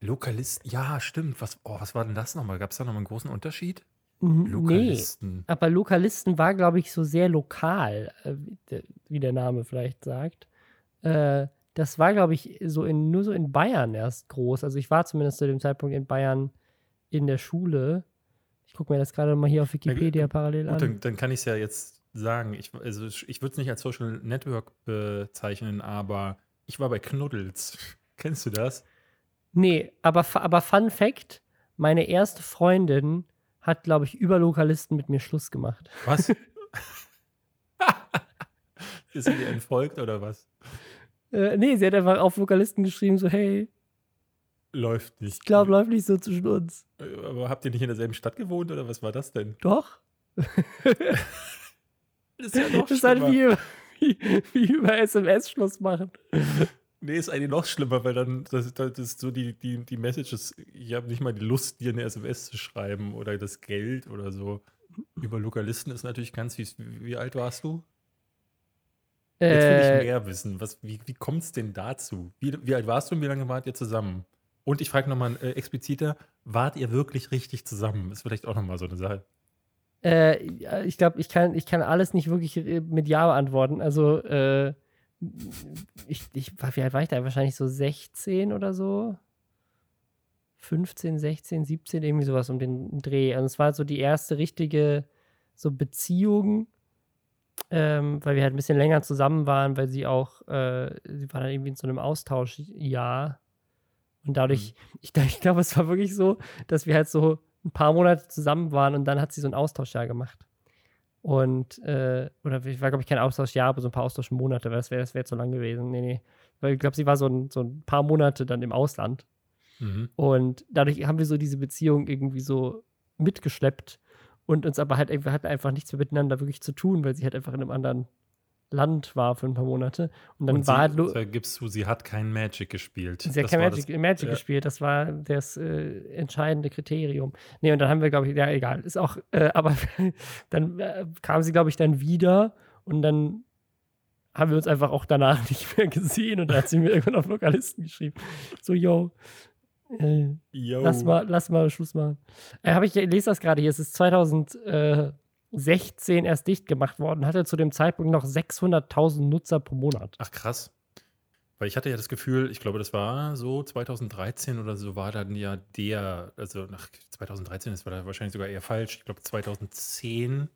Lokalisten, ja, stimmt. Was, oh, was war denn das nochmal? Gab es da nochmal einen großen Unterschied? Lokalisten. Nee, aber Lokalisten war, glaube ich, so sehr lokal, äh, wie der Name vielleicht sagt. Äh, das war, glaube ich, so in, nur so in Bayern erst groß. Also ich war zumindest zu dem Zeitpunkt in Bayern in der Schule. Ich gucke mir das gerade mal hier auf Wikipedia parallel an. Dann, dann kann ich es ja jetzt sagen. Ich, also ich würde es nicht als Social Network bezeichnen, aber ich war bei Knuddels. Kennst du das? Nee, aber, aber Fun Fact: Meine erste Freundin hat, glaube ich, über Lokalisten mit mir Schluss gemacht. Was? Ist sie dir entfolgt oder was? Äh, nee, sie hat einfach auf Lokalisten geschrieben, so, hey. Läuft nicht. Ich glaube, läuft nicht so zwischen uns. Aber habt ihr nicht in derselben Stadt gewohnt oder was war das denn? Doch. Das ist ja noch das ist halt wie, wie, wie über SMS Schluss machen. Nee, ist eigentlich noch schlimmer, weil dann das, das ist so die, die, die Messages, ich habe nicht mal die Lust, dir eine SMS zu schreiben oder das Geld oder so. Über Lokalisten ist natürlich ganz. Wie, wie alt warst du? Jetzt will ich äh. mehr wissen. Was, wie wie kommt es denn dazu? Wie, wie alt warst du und wie lange wart ihr zusammen? Und ich frage nochmal äh, expliziter, wart ihr wirklich richtig zusammen? Ist vielleicht auch nochmal so eine Sache. Äh, ich glaube, ich kann, ich kann alles nicht wirklich äh, mit Ja beantworten. Also, äh, ich, ich, wie alt war ich da? Wahrscheinlich so 16 oder so. 15, 16, 17, irgendwie sowas um den Dreh. Und also, es war so die erste richtige so Beziehung, ähm, weil wir halt ein bisschen länger zusammen waren, weil sie auch, äh, sie war dann irgendwie in so einem Austauschjahr. Und dadurch, mhm. ich, ich glaube, es war wirklich so, dass wir halt so ein paar Monate zusammen waren und dann hat sie so ein Austauschjahr gemacht. Und, äh, oder ich war, glaube ich, kein Austauschjahr, aber so ein paar Austauschmonate, weil das wäre das wär zu lang gewesen. Nee, nee. Weil ich glaube, sie war so ein, so ein paar Monate dann im Ausland. Mhm. Und dadurch haben wir so diese Beziehung irgendwie so mitgeschleppt und uns aber halt wir hatten einfach nichts mehr miteinander wirklich zu tun, weil sie halt einfach in einem anderen Land war für ein paar Monate. Und dann und war sie, halt. Da gibst du, sie hat kein Magic gespielt. Sie hat kein Magic, das, Magic ja. gespielt. Das war das äh, entscheidende Kriterium. Nee, und dann haben wir, glaube ich, ja, egal. Ist auch, äh, aber dann äh, kam sie, glaube ich, dann wieder und dann haben wir uns einfach auch danach nicht mehr gesehen und da hat sie mir irgendwann auf Lokalisten geschrieben. So, yo, äh, lass, mal, lass mal Schluss machen. Äh, ich, ich lese das gerade hier, es ist 2016 erst dicht gemacht worden, hatte zu dem Zeitpunkt noch 600.000 Nutzer pro Monat. Ach krass. Weil ich hatte ja das Gefühl, ich glaube, das war so 2013 oder so war dann ja der, also nach 2013, das war da wahrscheinlich sogar eher falsch. Ich glaube 2010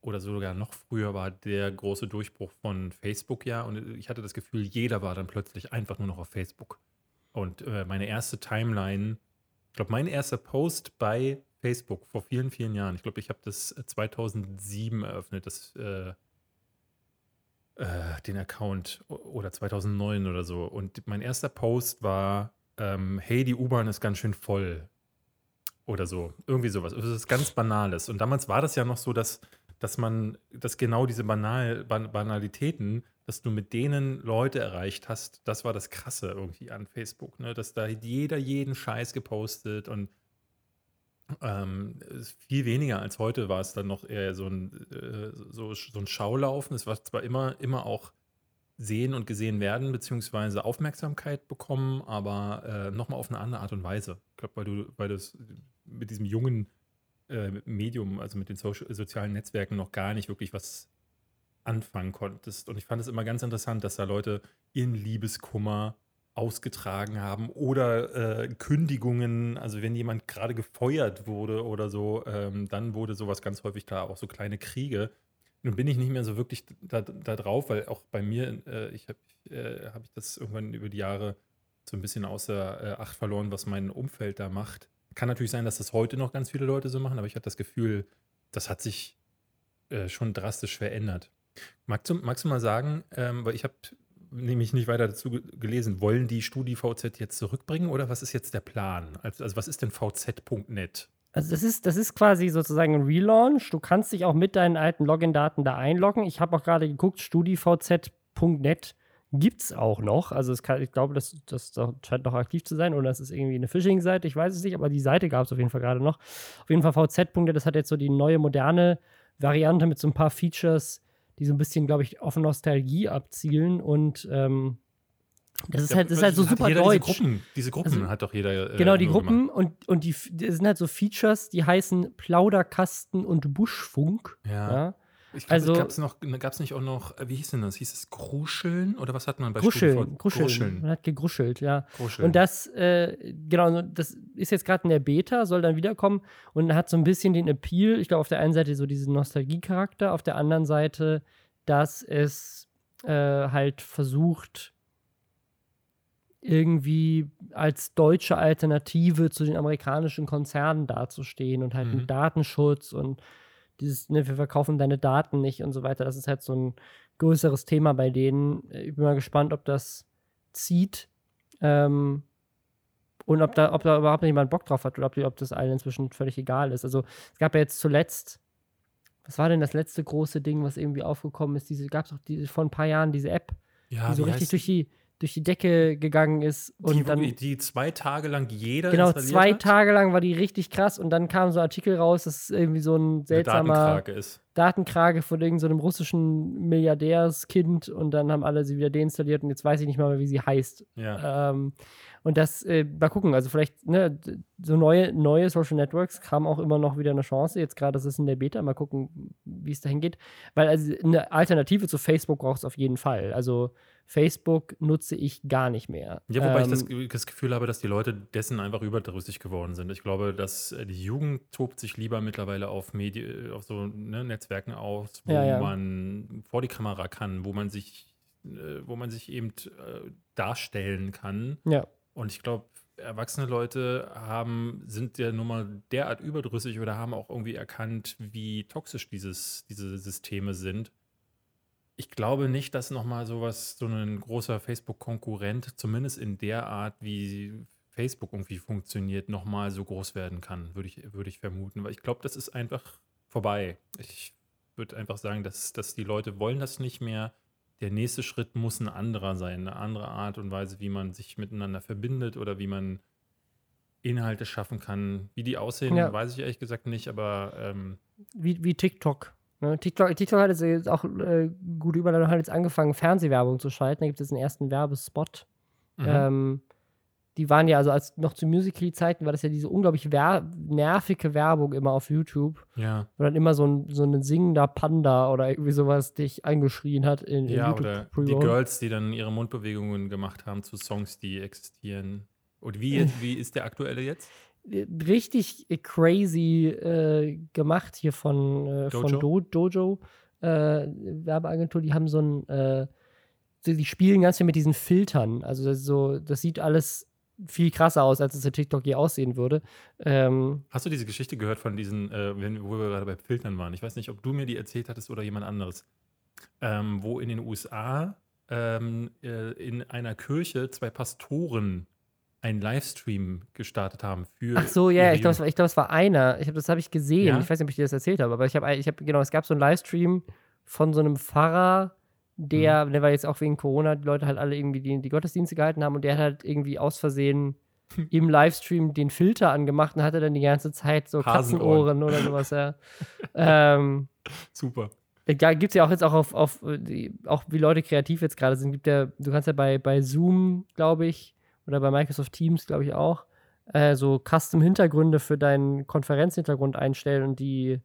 oder sogar noch früher war der große Durchbruch von Facebook ja. Und ich hatte das Gefühl, jeder war dann plötzlich einfach nur noch auf Facebook. Und äh, meine erste Timeline, ich glaube, mein erster Post bei Facebook vor vielen, vielen Jahren, ich glaube, ich habe das 2007 eröffnet, das, äh, äh, den Account oder 2009 oder so. Und mein erster Post war, ähm, hey, die U-Bahn ist ganz schön voll. Oder so. Irgendwie sowas. Das ist ganz Banales. Und damals war das ja noch so, dass dass man, dass genau diese Banal, Ban Banalitäten, dass du mit denen Leute erreicht hast, das war das Krasse irgendwie an Facebook, ne? Dass da jeder jeden Scheiß gepostet und ähm, viel weniger als heute war es dann noch eher so ein, äh, so, so ein Schaulaufen. Es war zwar immer, immer auch sehen und gesehen werden, beziehungsweise Aufmerksamkeit bekommen, aber äh, nochmal auf eine andere Art und Weise. Ich glaube, weil du, weil das mit diesem jungen äh, Medium, also mit den Social, sozialen Netzwerken noch gar nicht wirklich was anfangen konntest. Und ich fand es immer ganz interessant, dass da Leute ihren Liebeskummer ausgetragen haben oder äh, Kündigungen, also wenn jemand gerade gefeuert wurde oder so, ähm, dann wurde sowas ganz häufig da, auch so kleine Kriege. Nun bin ich nicht mehr so wirklich da, da drauf, weil auch bei mir, äh, ich habe äh, hab ich das irgendwann über die Jahre so ein bisschen außer äh, Acht verloren, was mein Umfeld da macht. Kann natürlich sein, dass das heute noch ganz viele Leute so machen, aber ich habe das Gefühl, das hat sich äh, schon drastisch verändert. Magst du, magst du mal sagen, ähm, weil ich habe nämlich nicht weiter dazu gelesen, wollen die StudiVZ jetzt zurückbringen oder was ist jetzt der Plan? Also, also was ist denn VZ.net? Also das ist, das ist quasi sozusagen ein Relaunch. Du kannst dich auch mit deinen alten Login-Daten da einloggen. Ich habe auch gerade geguckt, StudiVZ.net gibt es auch noch. Also kann, ich glaube, das, das scheint noch aktiv zu sein oder das ist irgendwie eine Phishing-Seite, ich weiß es nicht, aber die Seite gab es auf jeden Fall gerade noch. Auf jeden Fall VZ-Punkte, das hat jetzt so die neue moderne Variante mit so ein paar Features, die so ein bisschen, glaube ich, auf Nostalgie abzielen und ähm, das ist, ja, halt, das ist halt so super deutsch. Diese Gruppen, diese Gruppen also, hat doch jeder. Äh, genau, die Gruppen und, und die, die sind halt so Features, die heißen Plauderkasten und Buschfunk. Ja. ja. Ich glaube, also, gab es noch, gab's nicht auch noch, äh, wie hieß denn das? Hieß es Gruscheln oder was hat man bei Gruscheln? Gruscheln. Gruscheln. Man hat gegruschelt, ja. Gruscheln. Und das, äh, genau, das ist jetzt gerade in der Beta, soll dann wiederkommen und hat so ein bisschen den Appeal. Ich glaube, auf der einen Seite so diesen Nostalgie-Charakter, auf der anderen Seite, dass es äh, halt versucht, irgendwie als deutsche Alternative zu den amerikanischen Konzernen dazustehen und halt mhm. mit Datenschutz und dieses, ne, wir verkaufen deine Daten nicht und so weiter. Das ist halt so ein größeres Thema bei denen. Ich bin mal gespannt, ob das zieht. Ähm, und ob da, ob da überhaupt jemand Bock drauf hat oder ob, ob das allen inzwischen völlig egal ist. Also es gab ja jetzt zuletzt, was war denn das letzte große Ding, was irgendwie aufgekommen ist? Diese gab es doch die, vor ein paar Jahren diese App, ja, die so richtig durch die, durch die Decke gegangen ist. Und die, dann, die zwei Tage lang jeder Genau, zwei hat? Tage lang war die richtig krass und dann kam so ein Artikel raus, dass es irgendwie so ein seltsamer Datenkrage ist. Datenkrage von irgendeinem so russischen Milliardärskind und dann haben alle sie wieder deinstalliert und jetzt weiß ich nicht mal mehr, wie sie heißt. Ja. Ähm, und das, äh, mal gucken, also vielleicht, ne, so neue, neue Social Networks haben auch immer noch wieder eine Chance. Jetzt gerade, das ist in der Beta, mal gucken, wie es dahin geht. Weil also eine Alternative zu Facebook braucht es auf jeden Fall. Also Facebook nutze ich gar nicht mehr. Ja, wobei ähm, ich das, ähm, das, Gefühl habe, dass die Leute dessen einfach überdrüssig geworden sind. Ich glaube, dass äh, die Jugend tobt sich lieber mittlerweile auf, Medi auf so ne, Netzwerken aus, wo ja, ja. man vor die Kamera kann, wo man sich, äh, wo man sich eben äh, darstellen kann. Ja. Und ich glaube, erwachsene Leute haben, sind ja nun mal derart überdrüssig oder haben auch irgendwie erkannt, wie toxisch dieses, diese Systeme sind ich glaube nicht, dass nochmal sowas, so ein großer Facebook-Konkurrent, zumindest in der Art, wie Facebook irgendwie funktioniert, nochmal so groß werden kann, würde ich, würde ich vermuten. Weil ich glaube, das ist einfach vorbei. Ich würde einfach sagen, dass, dass die Leute wollen das nicht mehr. Der nächste Schritt muss ein anderer sein, eine andere Art und Weise, wie man sich miteinander verbindet oder wie man Inhalte schaffen kann. Wie die aussehen, ja. weiß ich ehrlich gesagt nicht, aber ähm, wie, wie TikTok? TikTok, TikTok hat jetzt auch äh, gut überall hat jetzt angefangen, Fernsehwerbung zu schalten. Da gibt es einen ersten Werbespot. Mhm. Ähm, die waren ja, also als noch zu Musical.ly-Zeiten war das ja diese unglaublich nervige Werbung immer auf YouTube. Ja. Wo dann immer so ein, so ein singender Panda oder irgendwie sowas dich eingeschrien hat in, in ja, YouTube. Oder die Girls, die dann ihre Mundbewegungen gemacht haben zu Songs, die existieren. Und wie, wie ist der aktuelle jetzt? Richtig crazy äh, gemacht hier von, äh, Dojo, von Do Dojo äh, Werbeagentur. Die haben so ein, äh, die spielen ganz viel mit diesen Filtern. Also das, so, das sieht alles viel krasser aus, als es in TikTok je aussehen würde. Ähm, Hast du diese Geschichte gehört von diesen, äh, wo wir gerade bei Filtern waren? Ich weiß nicht, ob du mir die erzählt hattest oder jemand anderes. Ähm, wo in den USA ähm, äh, in einer Kirche zwei Pastoren einen Livestream gestartet haben für. Ach so, ja, ich glaube, es, glaub, es war einer. Ich hab, das habe ich gesehen. Ja? Ich weiß nicht, ob ich dir das erzählt habe, aber ich habe, ich hab, genau, es gab so einen Livestream von so einem Pfarrer, der, mhm. der war jetzt auch wegen Corona, die Leute halt alle irgendwie die, die Gottesdienste gehalten haben und der hat halt irgendwie aus Versehen im Livestream den Filter angemacht und hatte dann die ganze Zeit so Katzenohren oder sowas, ja. ähm, Super. Da gibt es ja auch jetzt auch auf, auf die, auch wie Leute kreativ jetzt gerade sind, gibt ja, du kannst ja bei, bei Zoom, glaube ich, oder bei Microsoft Teams, glaube ich, auch, äh, so Custom-Hintergründe für deinen Konferenzhintergrund einstellen und die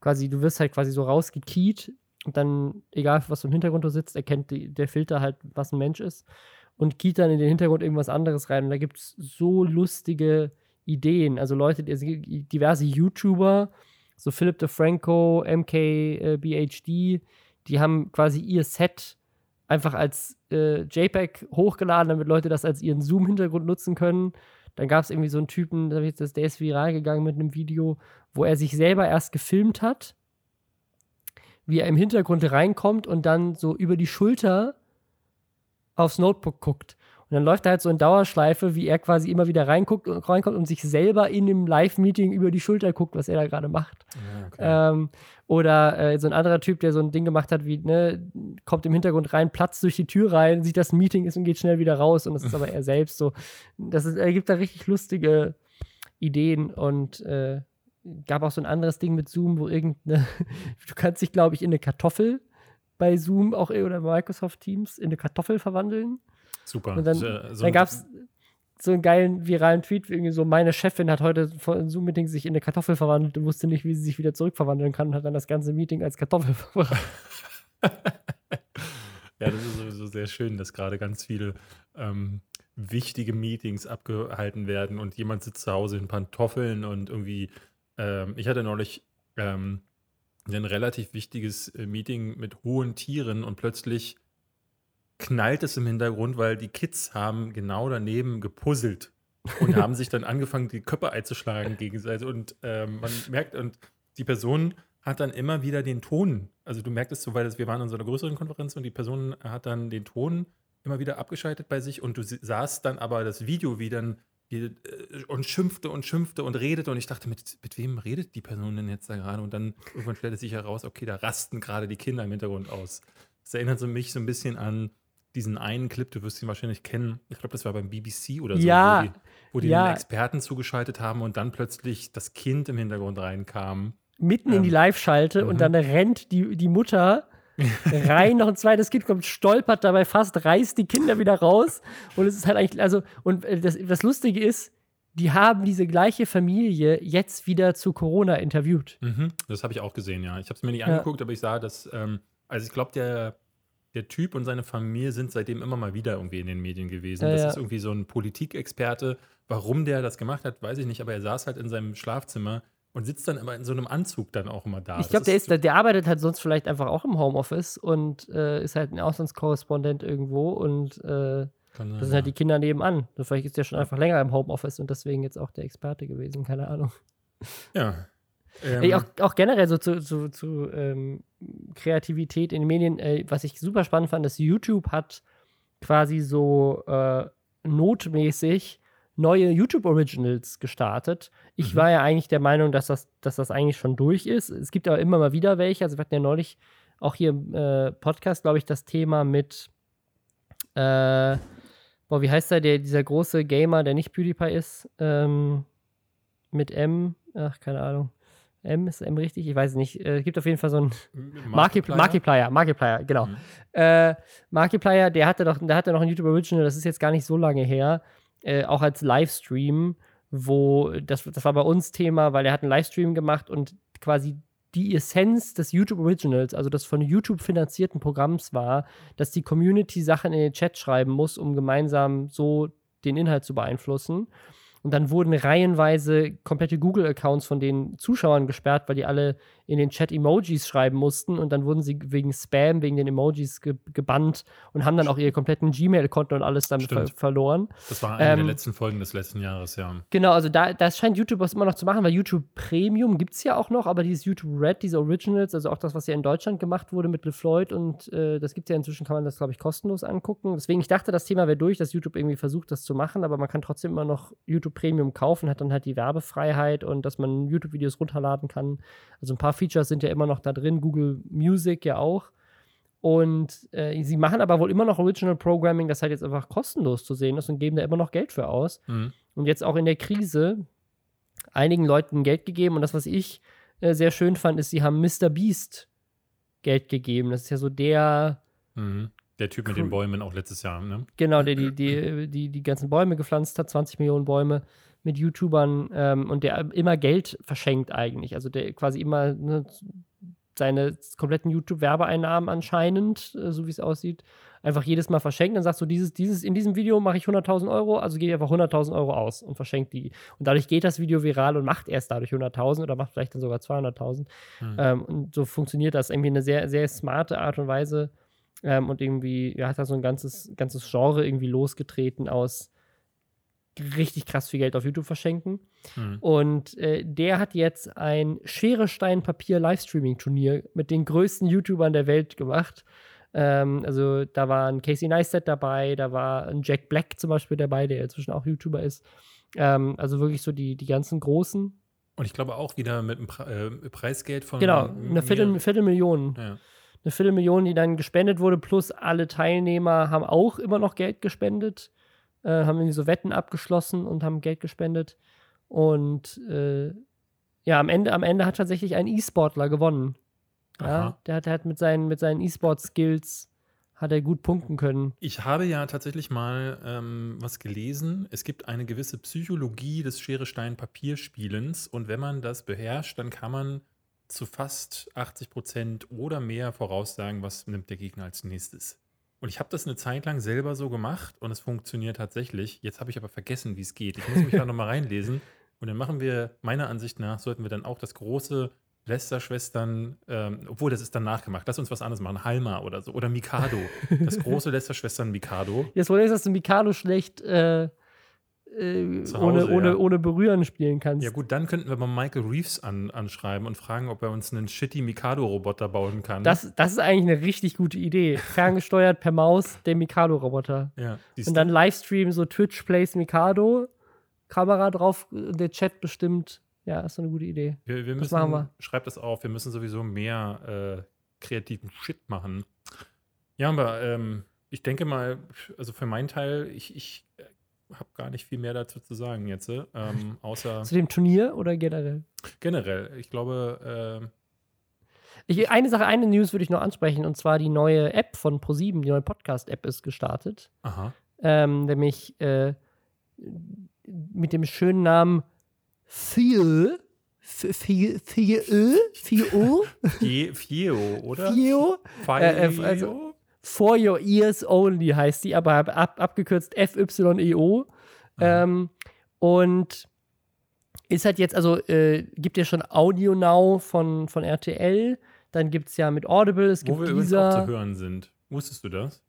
quasi, du wirst halt quasi so rausgekeyt und dann, egal was für ein Hintergrund du sitzt, erkennt die, der Filter halt, was ein Mensch ist und keyt dann in den Hintergrund irgendwas anderes rein. Und da gibt es so lustige Ideen. Also Leute, diverse YouTuber, so Philip DeFranco, MKBHD, äh, die haben quasi ihr Set einfach als äh, JPEG hochgeladen, damit Leute das als ihren Zoom-Hintergrund nutzen können. Dann gab es irgendwie so einen Typen, der ist viral gegangen mit einem Video, wo er sich selber erst gefilmt hat wie er im Hintergrund reinkommt und dann so über die Schulter aufs Notebook guckt. Und dann läuft er halt so in Dauerschleife, wie er quasi immer wieder reinguckt und reinkommt und sich selber in dem Live-Meeting über die Schulter guckt, was er da gerade macht. Ja, okay. ähm, oder äh, so ein anderer Typ, der so ein Ding gemacht hat, wie, ne, kommt im Hintergrund rein, platzt durch die Tür rein, sieht, dass ein Meeting ist und geht schnell wieder raus. Und das ist aber er selbst so. Das ist, er gibt da richtig lustige Ideen und äh, gab auch so ein anderes Ding mit Zoom, wo irgendeine, du kannst dich, glaube ich, in eine Kartoffel bei Zoom auch oder Microsoft Teams in eine Kartoffel verwandeln. Super. Und dann, so dann gab es so einen geilen viralen Tweet, irgendwie so, meine Chefin hat heute vor einem Zoom-Meeting sich in eine Kartoffel verwandelt und wusste nicht, wie sie sich wieder zurückverwandeln kann und hat dann das ganze Meeting als Kartoffel verbracht. ja, das ist sowieso sehr schön, dass gerade ganz viele ähm, wichtige Meetings abgehalten werden und jemand sitzt zu Hause in Pantoffeln und irgendwie ähm, ich hatte neulich ähm, ein relativ wichtiges äh, Meeting mit hohen Tieren und plötzlich knallt es im Hintergrund, weil die Kids haben genau daneben gepuzzelt und haben sich dann angefangen, die Köpfe einzuschlagen gegenseitig. Und ähm, man merkt, und die Person hat dann immer wieder den Ton, also du merktest so, weil wir waren in so einer größeren Konferenz und die Person hat dann den Ton immer wieder abgeschaltet bei sich und du sahst dann aber das Video, wie dann äh, und schimpfte und schimpfte und redete und ich dachte, mit, mit wem redet die Person denn jetzt da gerade? Und dann irgendwann stellte sich heraus, okay, da rasten gerade die Kinder im Hintergrund aus. Das erinnert so mich so ein bisschen an diesen einen Clip, du wirst ihn wahrscheinlich kennen. Ich glaube, das war beim BBC oder so, ja, wo die, wo die ja. einen Experten zugeschaltet haben und dann plötzlich das Kind im Hintergrund reinkam. Mitten ähm, in die ähm, Live-Schalte und mhm. dann rennt die, die Mutter rein, noch ein zweites Kind kommt, stolpert dabei fast, reißt die Kinder wieder raus. Und es ist halt eigentlich, also, und äh, das, das Lustige ist, die haben diese gleiche Familie jetzt wieder zu Corona interviewt. Mhm, das habe ich auch gesehen, ja. Ich habe es mir nicht ja. angeguckt, aber ich sah, dass, ähm, also ich glaube, der, der Typ und seine Familie sind seitdem immer mal wieder irgendwie in den Medien gewesen. Ja, das ja. ist irgendwie so ein Politikexperte. Warum der das gemacht hat, weiß ich nicht, aber er saß halt in seinem Schlafzimmer und sitzt dann immer in so einem Anzug dann auch immer da. Ich glaube, der, ist, der arbeitet halt sonst vielleicht einfach auch im Homeoffice und äh, ist halt ein Auslandskorrespondent irgendwo und äh, sein, das sind halt die Kinder nebenan. Vielleicht ist der schon einfach länger im Homeoffice und deswegen jetzt auch der Experte gewesen, keine Ahnung. Ja. Ähm, Ey, auch, auch, generell so zu, zu, zu ähm, Kreativität in den Medien, äh, was ich super spannend fand, dass YouTube hat quasi so äh, notmäßig neue YouTube Originals gestartet. Ich mhm. war ja eigentlich der Meinung, dass das, dass das eigentlich schon durch ist. Es gibt aber immer mal wieder welche. Also wir hatten ja neulich auch hier im äh, Podcast, glaube ich, das Thema mit, äh, boah, wie heißt der, der, dieser große Gamer, der nicht PewDiePie ist, ähm, mit M, ach, keine Ahnung. M, ist M richtig? Ich weiß es nicht. Es äh, gibt auf jeden Fall so einen Markiplier. Markiplier, Markiplier, genau. Mhm. Äh, Markiplier, der hatte doch, der hatte noch ein YouTube Original, das ist jetzt gar nicht so lange her, äh, auch als Livestream, wo, das, das war bei uns Thema, weil er hat einen Livestream gemacht und quasi die Essenz des YouTube Originals, also des von YouTube finanzierten Programms war, dass die Community Sachen in den Chat schreiben muss, um gemeinsam so den Inhalt zu beeinflussen. Und dann wurden reihenweise komplette Google-Accounts von den Zuschauern gesperrt, weil die alle in den Chat Emojis schreiben mussten. Und dann wurden sie wegen Spam, wegen den Emojis ge gebannt und haben dann auch ihre kompletten Gmail-Konten und alles damit ver verloren. Das war eine ähm, der letzten Folgen des letzten Jahres, ja. Genau, also da, das scheint YouTube was immer noch zu machen, weil YouTube Premium gibt es ja auch noch, aber dieses YouTube Red, diese Originals, also auch das, was ja in Deutschland gemacht wurde mit LeFloid und äh, das gibt es ja inzwischen, kann man das, glaube ich, kostenlos angucken. Deswegen, ich dachte, das Thema wäre durch, dass YouTube irgendwie versucht, das zu machen, aber man kann trotzdem immer noch YouTube Premium kaufen, hat dann halt die Werbefreiheit und dass man YouTube-Videos runterladen kann. Also ein paar Features sind ja immer noch da drin, Google Music ja auch. Und äh, sie machen aber wohl immer noch Original Programming, das halt jetzt einfach kostenlos zu sehen ist und geben da immer noch Geld für aus. Mhm. Und jetzt auch in der Krise einigen Leuten Geld gegeben. Und das, was ich äh, sehr schön fand, ist, sie haben Mr. Beast Geld gegeben. Das ist ja so der. Mhm. Der Typ mit den Bäumen auch letztes Jahr, ne? Genau, der die, die, die, die ganzen Bäume gepflanzt hat, 20 Millionen Bäume mit YouTubern ähm, und der immer Geld verschenkt eigentlich. Also der quasi immer ne, seine kompletten YouTube-Werbeeinnahmen anscheinend, äh, so wie es aussieht, einfach jedes Mal verschenkt. Dann sagst du, dieses, dieses, in diesem Video mache ich 100.000 Euro, also gebe ich einfach 100.000 Euro aus und verschenkt die. Und dadurch geht das Video viral und macht erst dadurch 100.000 oder macht vielleicht dann sogar 200.000. Mhm. Ähm, und so funktioniert das irgendwie eine sehr, sehr smarte Art und Weise. Ähm, und irgendwie ja, hat er so ein ganzes, ganzes Genre irgendwie losgetreten aus richtig krass viel Geld auf YouTube verschenken. Mhm. Und äh, der hat jetzt ein Schere, Stein, Papier Livestreaming-Turnier mit den größten YouTubern der Welt gemacht. Ähm, also da war ein Casey Neistat dabei, da war ein Jack Black zum Beispiel dabei, der inzwischen auch YouTuber ist. Ähm, also wirklich so die, die ganzen Großen. Und ich glaube auch wieder mit einem Pre äh, Preisgeld von. Genau, eine Viertel, Viertelmillion. Ja. Eine Viertelmillion, die dann gespendet wurde, plus alle Teilnehmer haben auch immer noch Geld gespendet äh, haben irgendwie so Wetten abgeschlossen und haben Geld gespendet. Und äh, ja, am Ende, am Ende hat tatsächlich ein E-Sportler gewonnen. Ja, der hat, der hat mit seinen, mit seinen E-Sport-Skills hat er gut punkten können. Ich habe ja tatsächlich mal ähm, was gelesen. Es gibt eine gewisse Psychologie des Schere-Stein-Papier-Spielens und wenn man das beherrscht, dann kann man zu fast 80 Prozent oder mehr voraussagen, was nimmt der Gegner als nächstes. Und ich habe das eine Zeit lang selber so gemacht und es funktioniert tatsächlich. Jetzt habe ich aber vergessen, wie es geht. Ich muss mich da nochmal reinlesen. Und dann machen wir, meiner Ansicht nach, sollten wir dann auch das große Lester-Schwestern, ähm, obwohl das ist dann nachgemacht. Lass uns was anderes machen. Halma oder so. Oder Mikado. Das große Lester-Schwestern Mikado. Jetzt dass du Mikado schlecht äh, äh, Hause, ohne, ohne, ja. ohne Berühren spielen kannst. Ja, gut, dann könnten wir mal Michael Reeves an, anschreiben und fragen, ob er uns einen shitty Mikado-Roboter bauen kann. Das, das ist eigentlich eine richtig gute Idee. Ferngesteuert per Maus der Mikado-Roboter. Ja, und dann Livestream, so Twitch Plays Mikado, Kamera drauf, der Chat bestimmt. Ja, ist eine gute Idee. Wir, wir müssen, das machen wir. Schreibt das auf, wir müssen sowieso mehr äh, kreativen Shit machen. Ja, aber ähm, ich denke mal, also für meinen Teil, ich, ich habe gar nicht viel mehr dazu zu sagen jetzt, ähm, außer. Zu dem Turnier oder generell? Generell. Ich glaube. Äh, ich, eine Sache, eine News würde ich noch ansprechen, und zwar die neue App von ProSieben, die neue Podcast-App ist gestartet. Aha. Ähm, nämlich äh, mit dem schönen Namen Fio. Fio, Fio, Fio, oder? Fio. Äh, äh, also, For Your Ears Only heißt die, aber ab, abgekürzt FYEO. Mhm. Ähm, und ist halt jetzt, also äh, gibt ja schon Audio Now von, von RTL, dann gibt es ja mit Audible, es gibt Wo wir dieser, auch zu hören sind. Wusstest du das?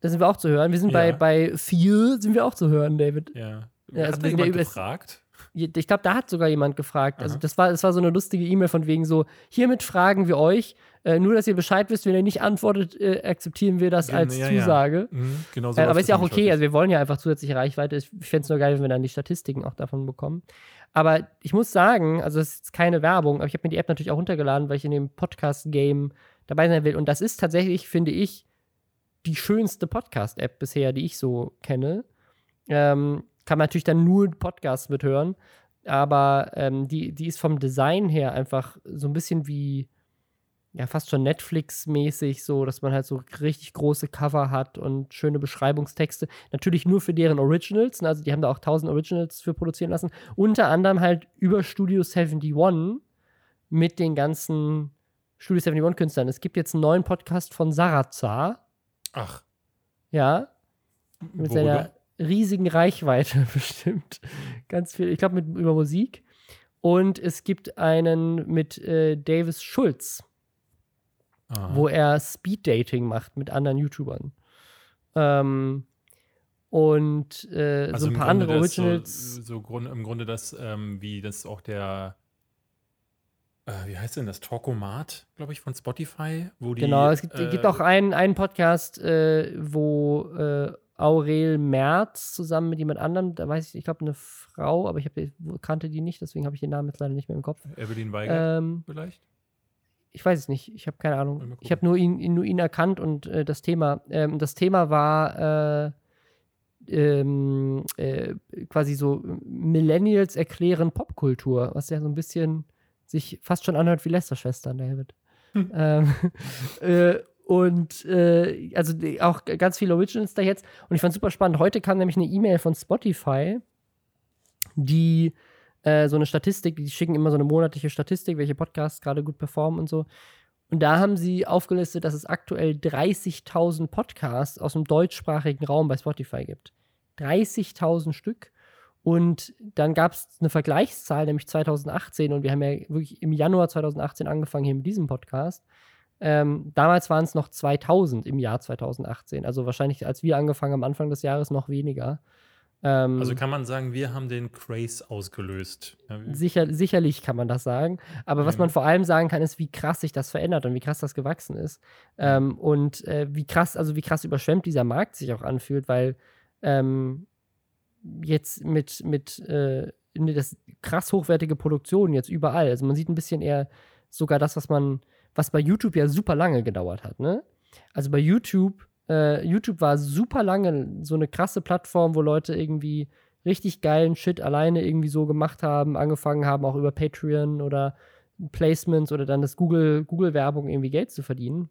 Da sind wir auch zu hören. Wir sind ja. bei, bei Fear sind wir auch zu hören, David. Ja. ja also Hat da jemand gefragt? Ich glaube, da hat sogar jemand gefragt. Also Aha. Also das war, das war so eine lustige E-Mail von wegen so, hiermit fragen wir euch, äh, nur dass ihr Bescheid wisst, wenn ihr nicht antwortet, äh, akzeptieren wir das als ja, Zusage. Ja. Mhm, genau so äh, aber ist ja auch okay, also wir wollen ja einfach zusätzliche Reichweite. Ich fände es nur geil, wenn wir dann die Statistiken auch davon bekommen. Aber ich muss sagen, also es ist keine Werbung, aber ich habe mir die App natürlich auch runtergeladen, weil ich in dem Podcast-Game dabei sein will. Und das ist tatsächlich, finde ich, die schönste Podcast-App bisher, die ich so kenne. Ähm, kann man natürlich dann nur Podcasts mithören. aber ähm, die, die ist vom Design her einfach so ein bisschen wie, ja, fast schon Netflix-mäßig, so, dass man halt so richtig große Cover hat und schöne Beschreibungstexte. Natürlich nur für deren Originals, ne? also die haben da auch 1000 Originals für produzieren lassen. Unter anderem halt über Studio 71 mit den ganzen Studio 71 Künstlern. Es gibt jetzt einen neuen Podcast von Sarazar. Ach. Ja. Mit Worüber? seiner riesigen Reichweite bestimmt. Ganz viel, ich glaube, über Musik. Und es gibt einen mit äh, Davis Schulz, Aha. wo er Speed-Dating macht mit anderen YouTubern. Ähm, und äh, also so ein paar andere Originals. So, so Grund, im Grunde das, ähm, wie das auch der äh, wie heißt denn das? Talkomat, glaube ich, von Spotify, wo die. Genau, es gibt, äh, gibt auch einen, einen Podcast, äh, wo äh, Aurel Merz zusammen mit jemand anderem, da weiß ich, ich glaube, eine Frau, aber ich hab, kannte die nicht, deswegen habe ich den Namen jetzt leider nicht mehr im Kopf. Evelyn Weigert ähm, vielleicht? Ich weiß es nicht, ich habe keine Ahnung. Ich habe nur ihn, nur ihn erkannt und äh, das Thema. Ähm, das Thema war äh, ähm, quasi so Millennials erklären Popkultur, was ja so ein bisschen sich fast schon anhört wie Lester-Schwestern, David. Hm. Ähm, äh, und äh, also auch ganz viele Originals da jetzt. Und ich fand super spannend. Heute kam nämlich eine E-Mail von Spotify, die äh, so eine Statistik, die schicken immer so eine monatliche Statistik, welche Podcasts gerade gut performen und so. Und da haben sie aufgelistet, dass es aktuell 30.000 Podcasts aus dem deutschsprachigen Raum bei Spotify gibt. 30.000 Stück. Und dann gab es eine Vergleichszahl, nämlich 2018, und wir haben ja wirklich im Januar 2018 angefangen hier mit diesem Podcast. Ähm, damals waren es noch 2000 im Jahr 2018, also wahrscheinlich, als wir angefangen haben, Anfang des Jahres noch weniger. Ähm, also kann man sagen, wir haben den Craze ausgelöst. Sicher, sicherlich kann man das sagen. Aber was man vor allem sagen kann, ist, wie krass sich das verändert und wie krass das gewachsen ist. Ähm, und äh, wie krass, also wie krass überschwemmt dieser Markt sich auch anfühlt, weil ähm, jetzt mit, mit äh, das krass hochwertige Produktion jetzt überall. Also man sieht ein bisschen eher sogar das, was man, was bei YouTube ja super lange gedauert hat, ne? Also bei YouTube, äh, YouTube war super lange so eine krasse Plattform, wo Leute irgendwie richtig geilen Shit alleine irgendwie so gemacht haben, angefangen haben, auch über Patreon oder Placements oder dann das Google, Google-Werbung irgendwie Geld zu verdienen.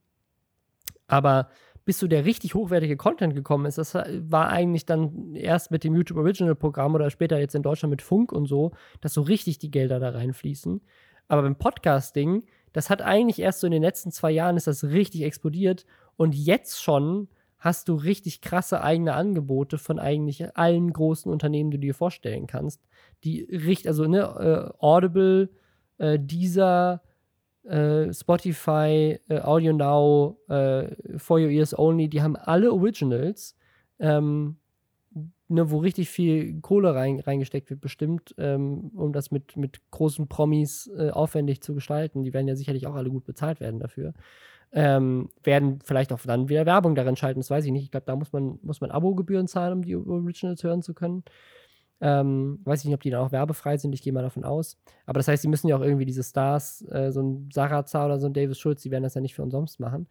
Aber bis so der richtig hochwertige Content gekommen ist, das war eigentlich dann erst mit dem YouTube Original Programm oder später jetzt in Deutschland mit Funk und so, dass so richtig die Gelder da reinfließen. Aber beim Podcasting, das hat eigentlich erst so in den letzten zwei Jahren ist das richtig explodiert und jetzt schon hast du richtig krasse eigene Angebote von eigentlich allen großen Unternehmen, die du dir vorstellen kannst. Die richtig, also ne, äh, Audible, äh, Deezer, äh, Spotify, äh, Audio Now, äh, For Your Ears Only, die haben alle Originals, ähm, ne, wo richtig viel Kohle rein, reingesteckt wird, bestimmt, ähm, um das mit, mit großen Promis äh, aufwendig zu gestalten. Die werden ja sicherlich auch alle gut bezahlt werden dafür. Ähm, werden vielleicht auch dann wieder Werbung darin schalten, das weiß ich nicht. Ich glaube, da muss man, muss man Abogebühren zahlen, um die Originals hören zu können. Ähm, weiß ich nicht, ob die dann auch werbefrei sind, ich gehe mal davon aus. Aber das heißt, sie müssen ja auch irgendwie diese Stars, äh, so ein Sarazar oder so ein Davis Schulz, die werden das ja nicht für umsonst machen.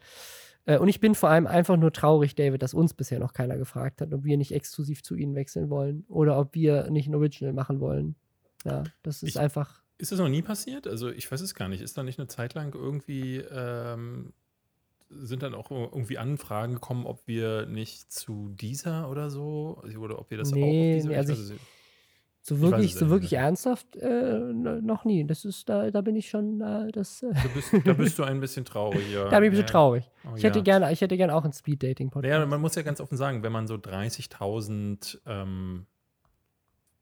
Äh, und ich bin vor allem einfach nur traurig, David, dass uns bisher noch keiner gefragt hat, ob wir nicht exklusiv zu ihnen wechseln wollen oder ob wir nicht ein Original machen wollen. Ja, das ist ich, einfach. Ist das noch nie passiert? Also, ich weiß es gar nicht. Ist da nicht eine Zeit lang irgendwie. Ähm sind dann auch irgendwie Anfragen gekommen, ob wir nicht zu dieser oder so, oder ob wir das nee, auch auf dieser, also ich, so wirklich, so wirklich ernsthaft äh, noch nie. Das ist, da, da bin ich schon, äh, das. Äh da, bist, da bist du ein bisschen traurig, ja. da bin ich ein bisschen traurig. Oh, ich, hätte ja. gerne, ich hätte gerne auch ein Speed-Dating-Podcast. Ja, man muss ja ganz offen sagen, wenn man so 30.000 ähm,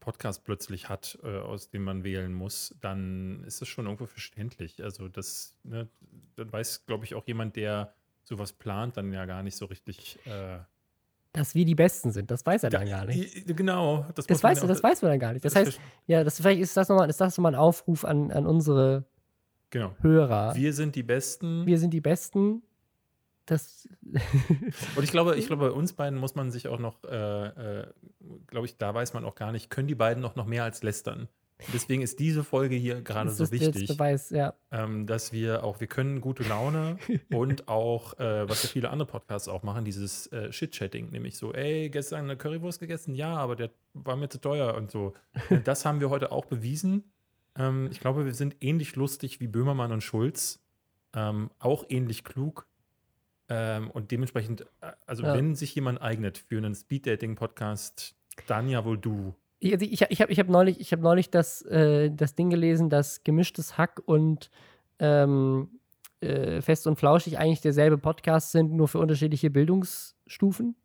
Podcasts plötzlich hat, äh, aus denen man wählen muss, dann ist das schon irgendwo verständlich. Also das, ne, dann weiß, glaube ich, auch jemand, der sowas plant, dann ja gar nicht so richtig äh, dass wir die Besten sind. Das weiß er dann gar nicht. Genau. Das, das weiß, das weiß man dann gar nicht. Das, das heißt, ja, das, vielleicht ist das nochmal noch ein Aufruf an, an unsere genau. Hörer. Wir sind die Besten. Wir sind die Besten. Das Und ich glaube, ich glaube, bei uns beiden muss man sich auch noch, äh, äh, glaube ich, da weiß man auch gar nicht, können die beiden noch, noch mehr als lästern? Deswegen ist diese Folge hier gerade so wichtig. Beweis, ja. ähm, dass wir auch, wir können gute Laune und auch, äh, was ja viele andere Podcasts auch machen, dieses äh, Shit-Chatting, nämlich so, ey, gestern eine Currywurst gegessen? Ja, aber der war mir zu teuer und so. Und das haben wir heute auch bewiesen. Ähm, ich glaube, wir sind ähnlich lustig wie Böhmermann und Schulz, ähm, auch ähnlich klug. Ähm, und dementsprechend, äh, also Ja. wenn sich jemand eignet für einen Speed-Dating-Podcast, dann ja wohl du. Ich, ich, ich habe ich hab neulich, ich hab neulich das, äh, das Ding gelesen, dass gemischtes Hack und ähm, äh, Fest und Flauschig eigentlich derselbe Podcast sind, nur für unterschiedliche Bildungsstufen.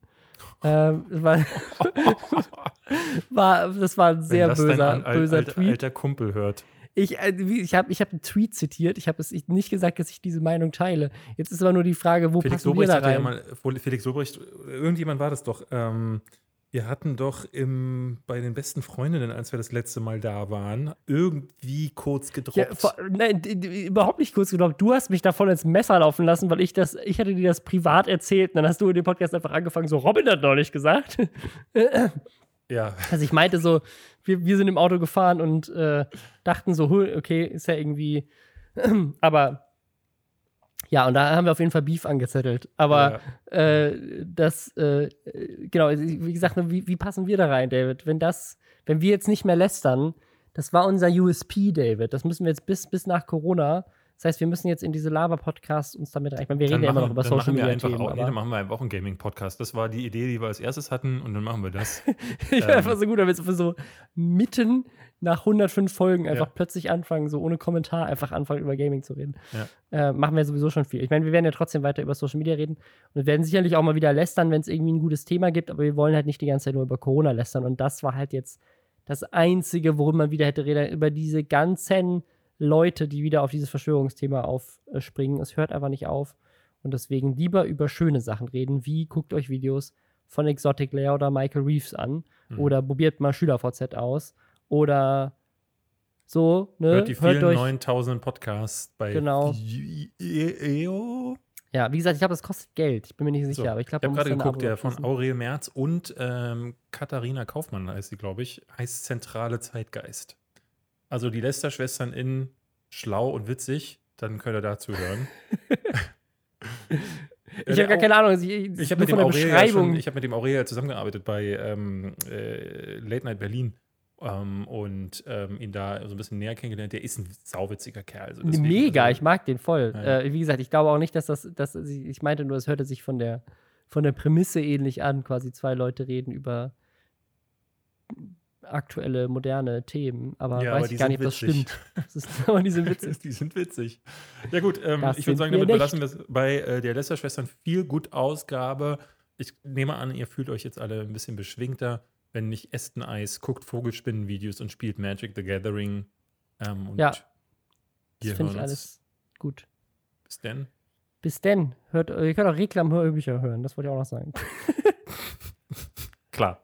Ähm, das war, war, das war ein sehr böser, al- böser alter, Tweet. alter Kumpel hört. Ich, äh, ich habe ich hab einen Tweet zitiert. Ich habe es ich- nicht gesagt, dass ich diese Meinung teile. Jetzt ist aber nur die Frage, wo Felix passen wir Lobrecht da hatte ja rein? mal, Felix Lobrecht, irgendjemand war das doch. Ähm, wir hatten doch im, bei den besten Freundinnen, als wir das letzte Mal da waren, irgendwie kurz gedroppt. Ja, vor, nein, überhaupt nicht kurz genommen. Du hast mich davon ins Messer laufen lassen, weil ich das, ich hatte dir das privat erzählt. Und dann hast du in dem Podcast einfach angefangen, so Robin hat neulich gesagt. ja. Also ich meinte so, wir, wir sind im Auto gefahren und äh, dachten so, okay, ist ja irgendwie, aber ja, und da haben wir auf jeden Fall Beef angezettelt. Aber äh, das, äh, genau, wie gesagt, wie, wie passen wir da rein, David? Wenn das, wenn wir jetzt nicht mehr lästern, das war unser USP, David. Das müssen wir jetzt bis, bis nach Corona. Das heißt, wir müssen jetzt in diese Laber-Podcasts uns damit rein. Ich meine, wir reden ja immer noch über Social Media einfach Themen. auch, nee, dann machen wir einfach auch einen Gaming-Podcast. Das war die Idee, die wir als erstes hatten und dann machen wir das. ich wäre einfach so gut, wenn wir so mitten nach 105 Folgen einfach Ja. plötzlich anfangen, so ohne Kommentar einfach anfangen, über Gaming zu reden. Ja. Äh, machen wir sowieso schon viel. Ich meine, wir werden ja trotzdem weiter über Social Media reden und wir werden sicherlich auch mal wieder lästern, wenn es irgendwie ein gutes Thema gibt, aber wir wollen halt nicht die ganze Zeit nur über Corona lästern und das war halt jetzt das Einzige, worüber man wieder hätte reden, über diese ganzen Leute, die wieder auf dieses Verschwörungsthema aufspringen. Es hört einfach nicht auf und deswegen lieber über schöne Sachen reden, wie guckt euch Videos von Exotic Layer oder Michael Reeves an Mhm. oder probiert mal SchülerVZ aus oder so, ne? Hört die vielen 9000 Podcasts bei Genau. EO. Ja, wie gesagt, ich glaube, das kostet Geld. Ich bin mir nicht So, sicher, aber ich Ich glaube, habe man muss gerade geguckt, der von. Aurel Merz und ähm, Katharina Kaufmann heißt sie, glaube ich, heißt Zentrale Zeitgeist. Also die Lester-Schwestern in schlau und witzig, dann könnt ihr dazu hören. Ich habe gar keine Ahnung. also Ich, Ich habe mit, dem von der Aurel ja Beschreibung. schon- ich hab mit dem Aurel ja zusammengearbeitet bei ähm, äh, Late Night Berlin ähm, und ähm, ihn da so ein bisschen näher kennengelernt. Der ist ein sauwitziger Kerl. Also deswegen, Mega, also, ich mag den voll. Ja. Äh, wie gesagt, ich glaube auch nicht, dass das, dass, ich meinte nur, es hörte sich von der, von der Prämisse ähnlich an. Quasi zwei Leute reden über aktuelle, moderne Themen. Aber Ja, weiß aber ich gar nicht, ob das witzig. stimmt. Das ist, aber die sind witzig. Die sind witzig. Ja, gut, ähm, ich würde sagen, wir damit nicht. belassen wir es bei äh, der Lester-Schwestern viel gut Ausgabe. Ich nehme an, ihr fühlt euch jetzt alle ein bisschen beschwingter. Wenn nicht, esst ein Eis, guckt Vogelspinnen-Videos und spielt Magic the Gathering. Ähm, und Ja, Das finde ich alles gut. Bis denn. Bis denn. Hört, ihr könnt auch Reklamhörbücher hören, das wollte ich auch noch sagen. Klar.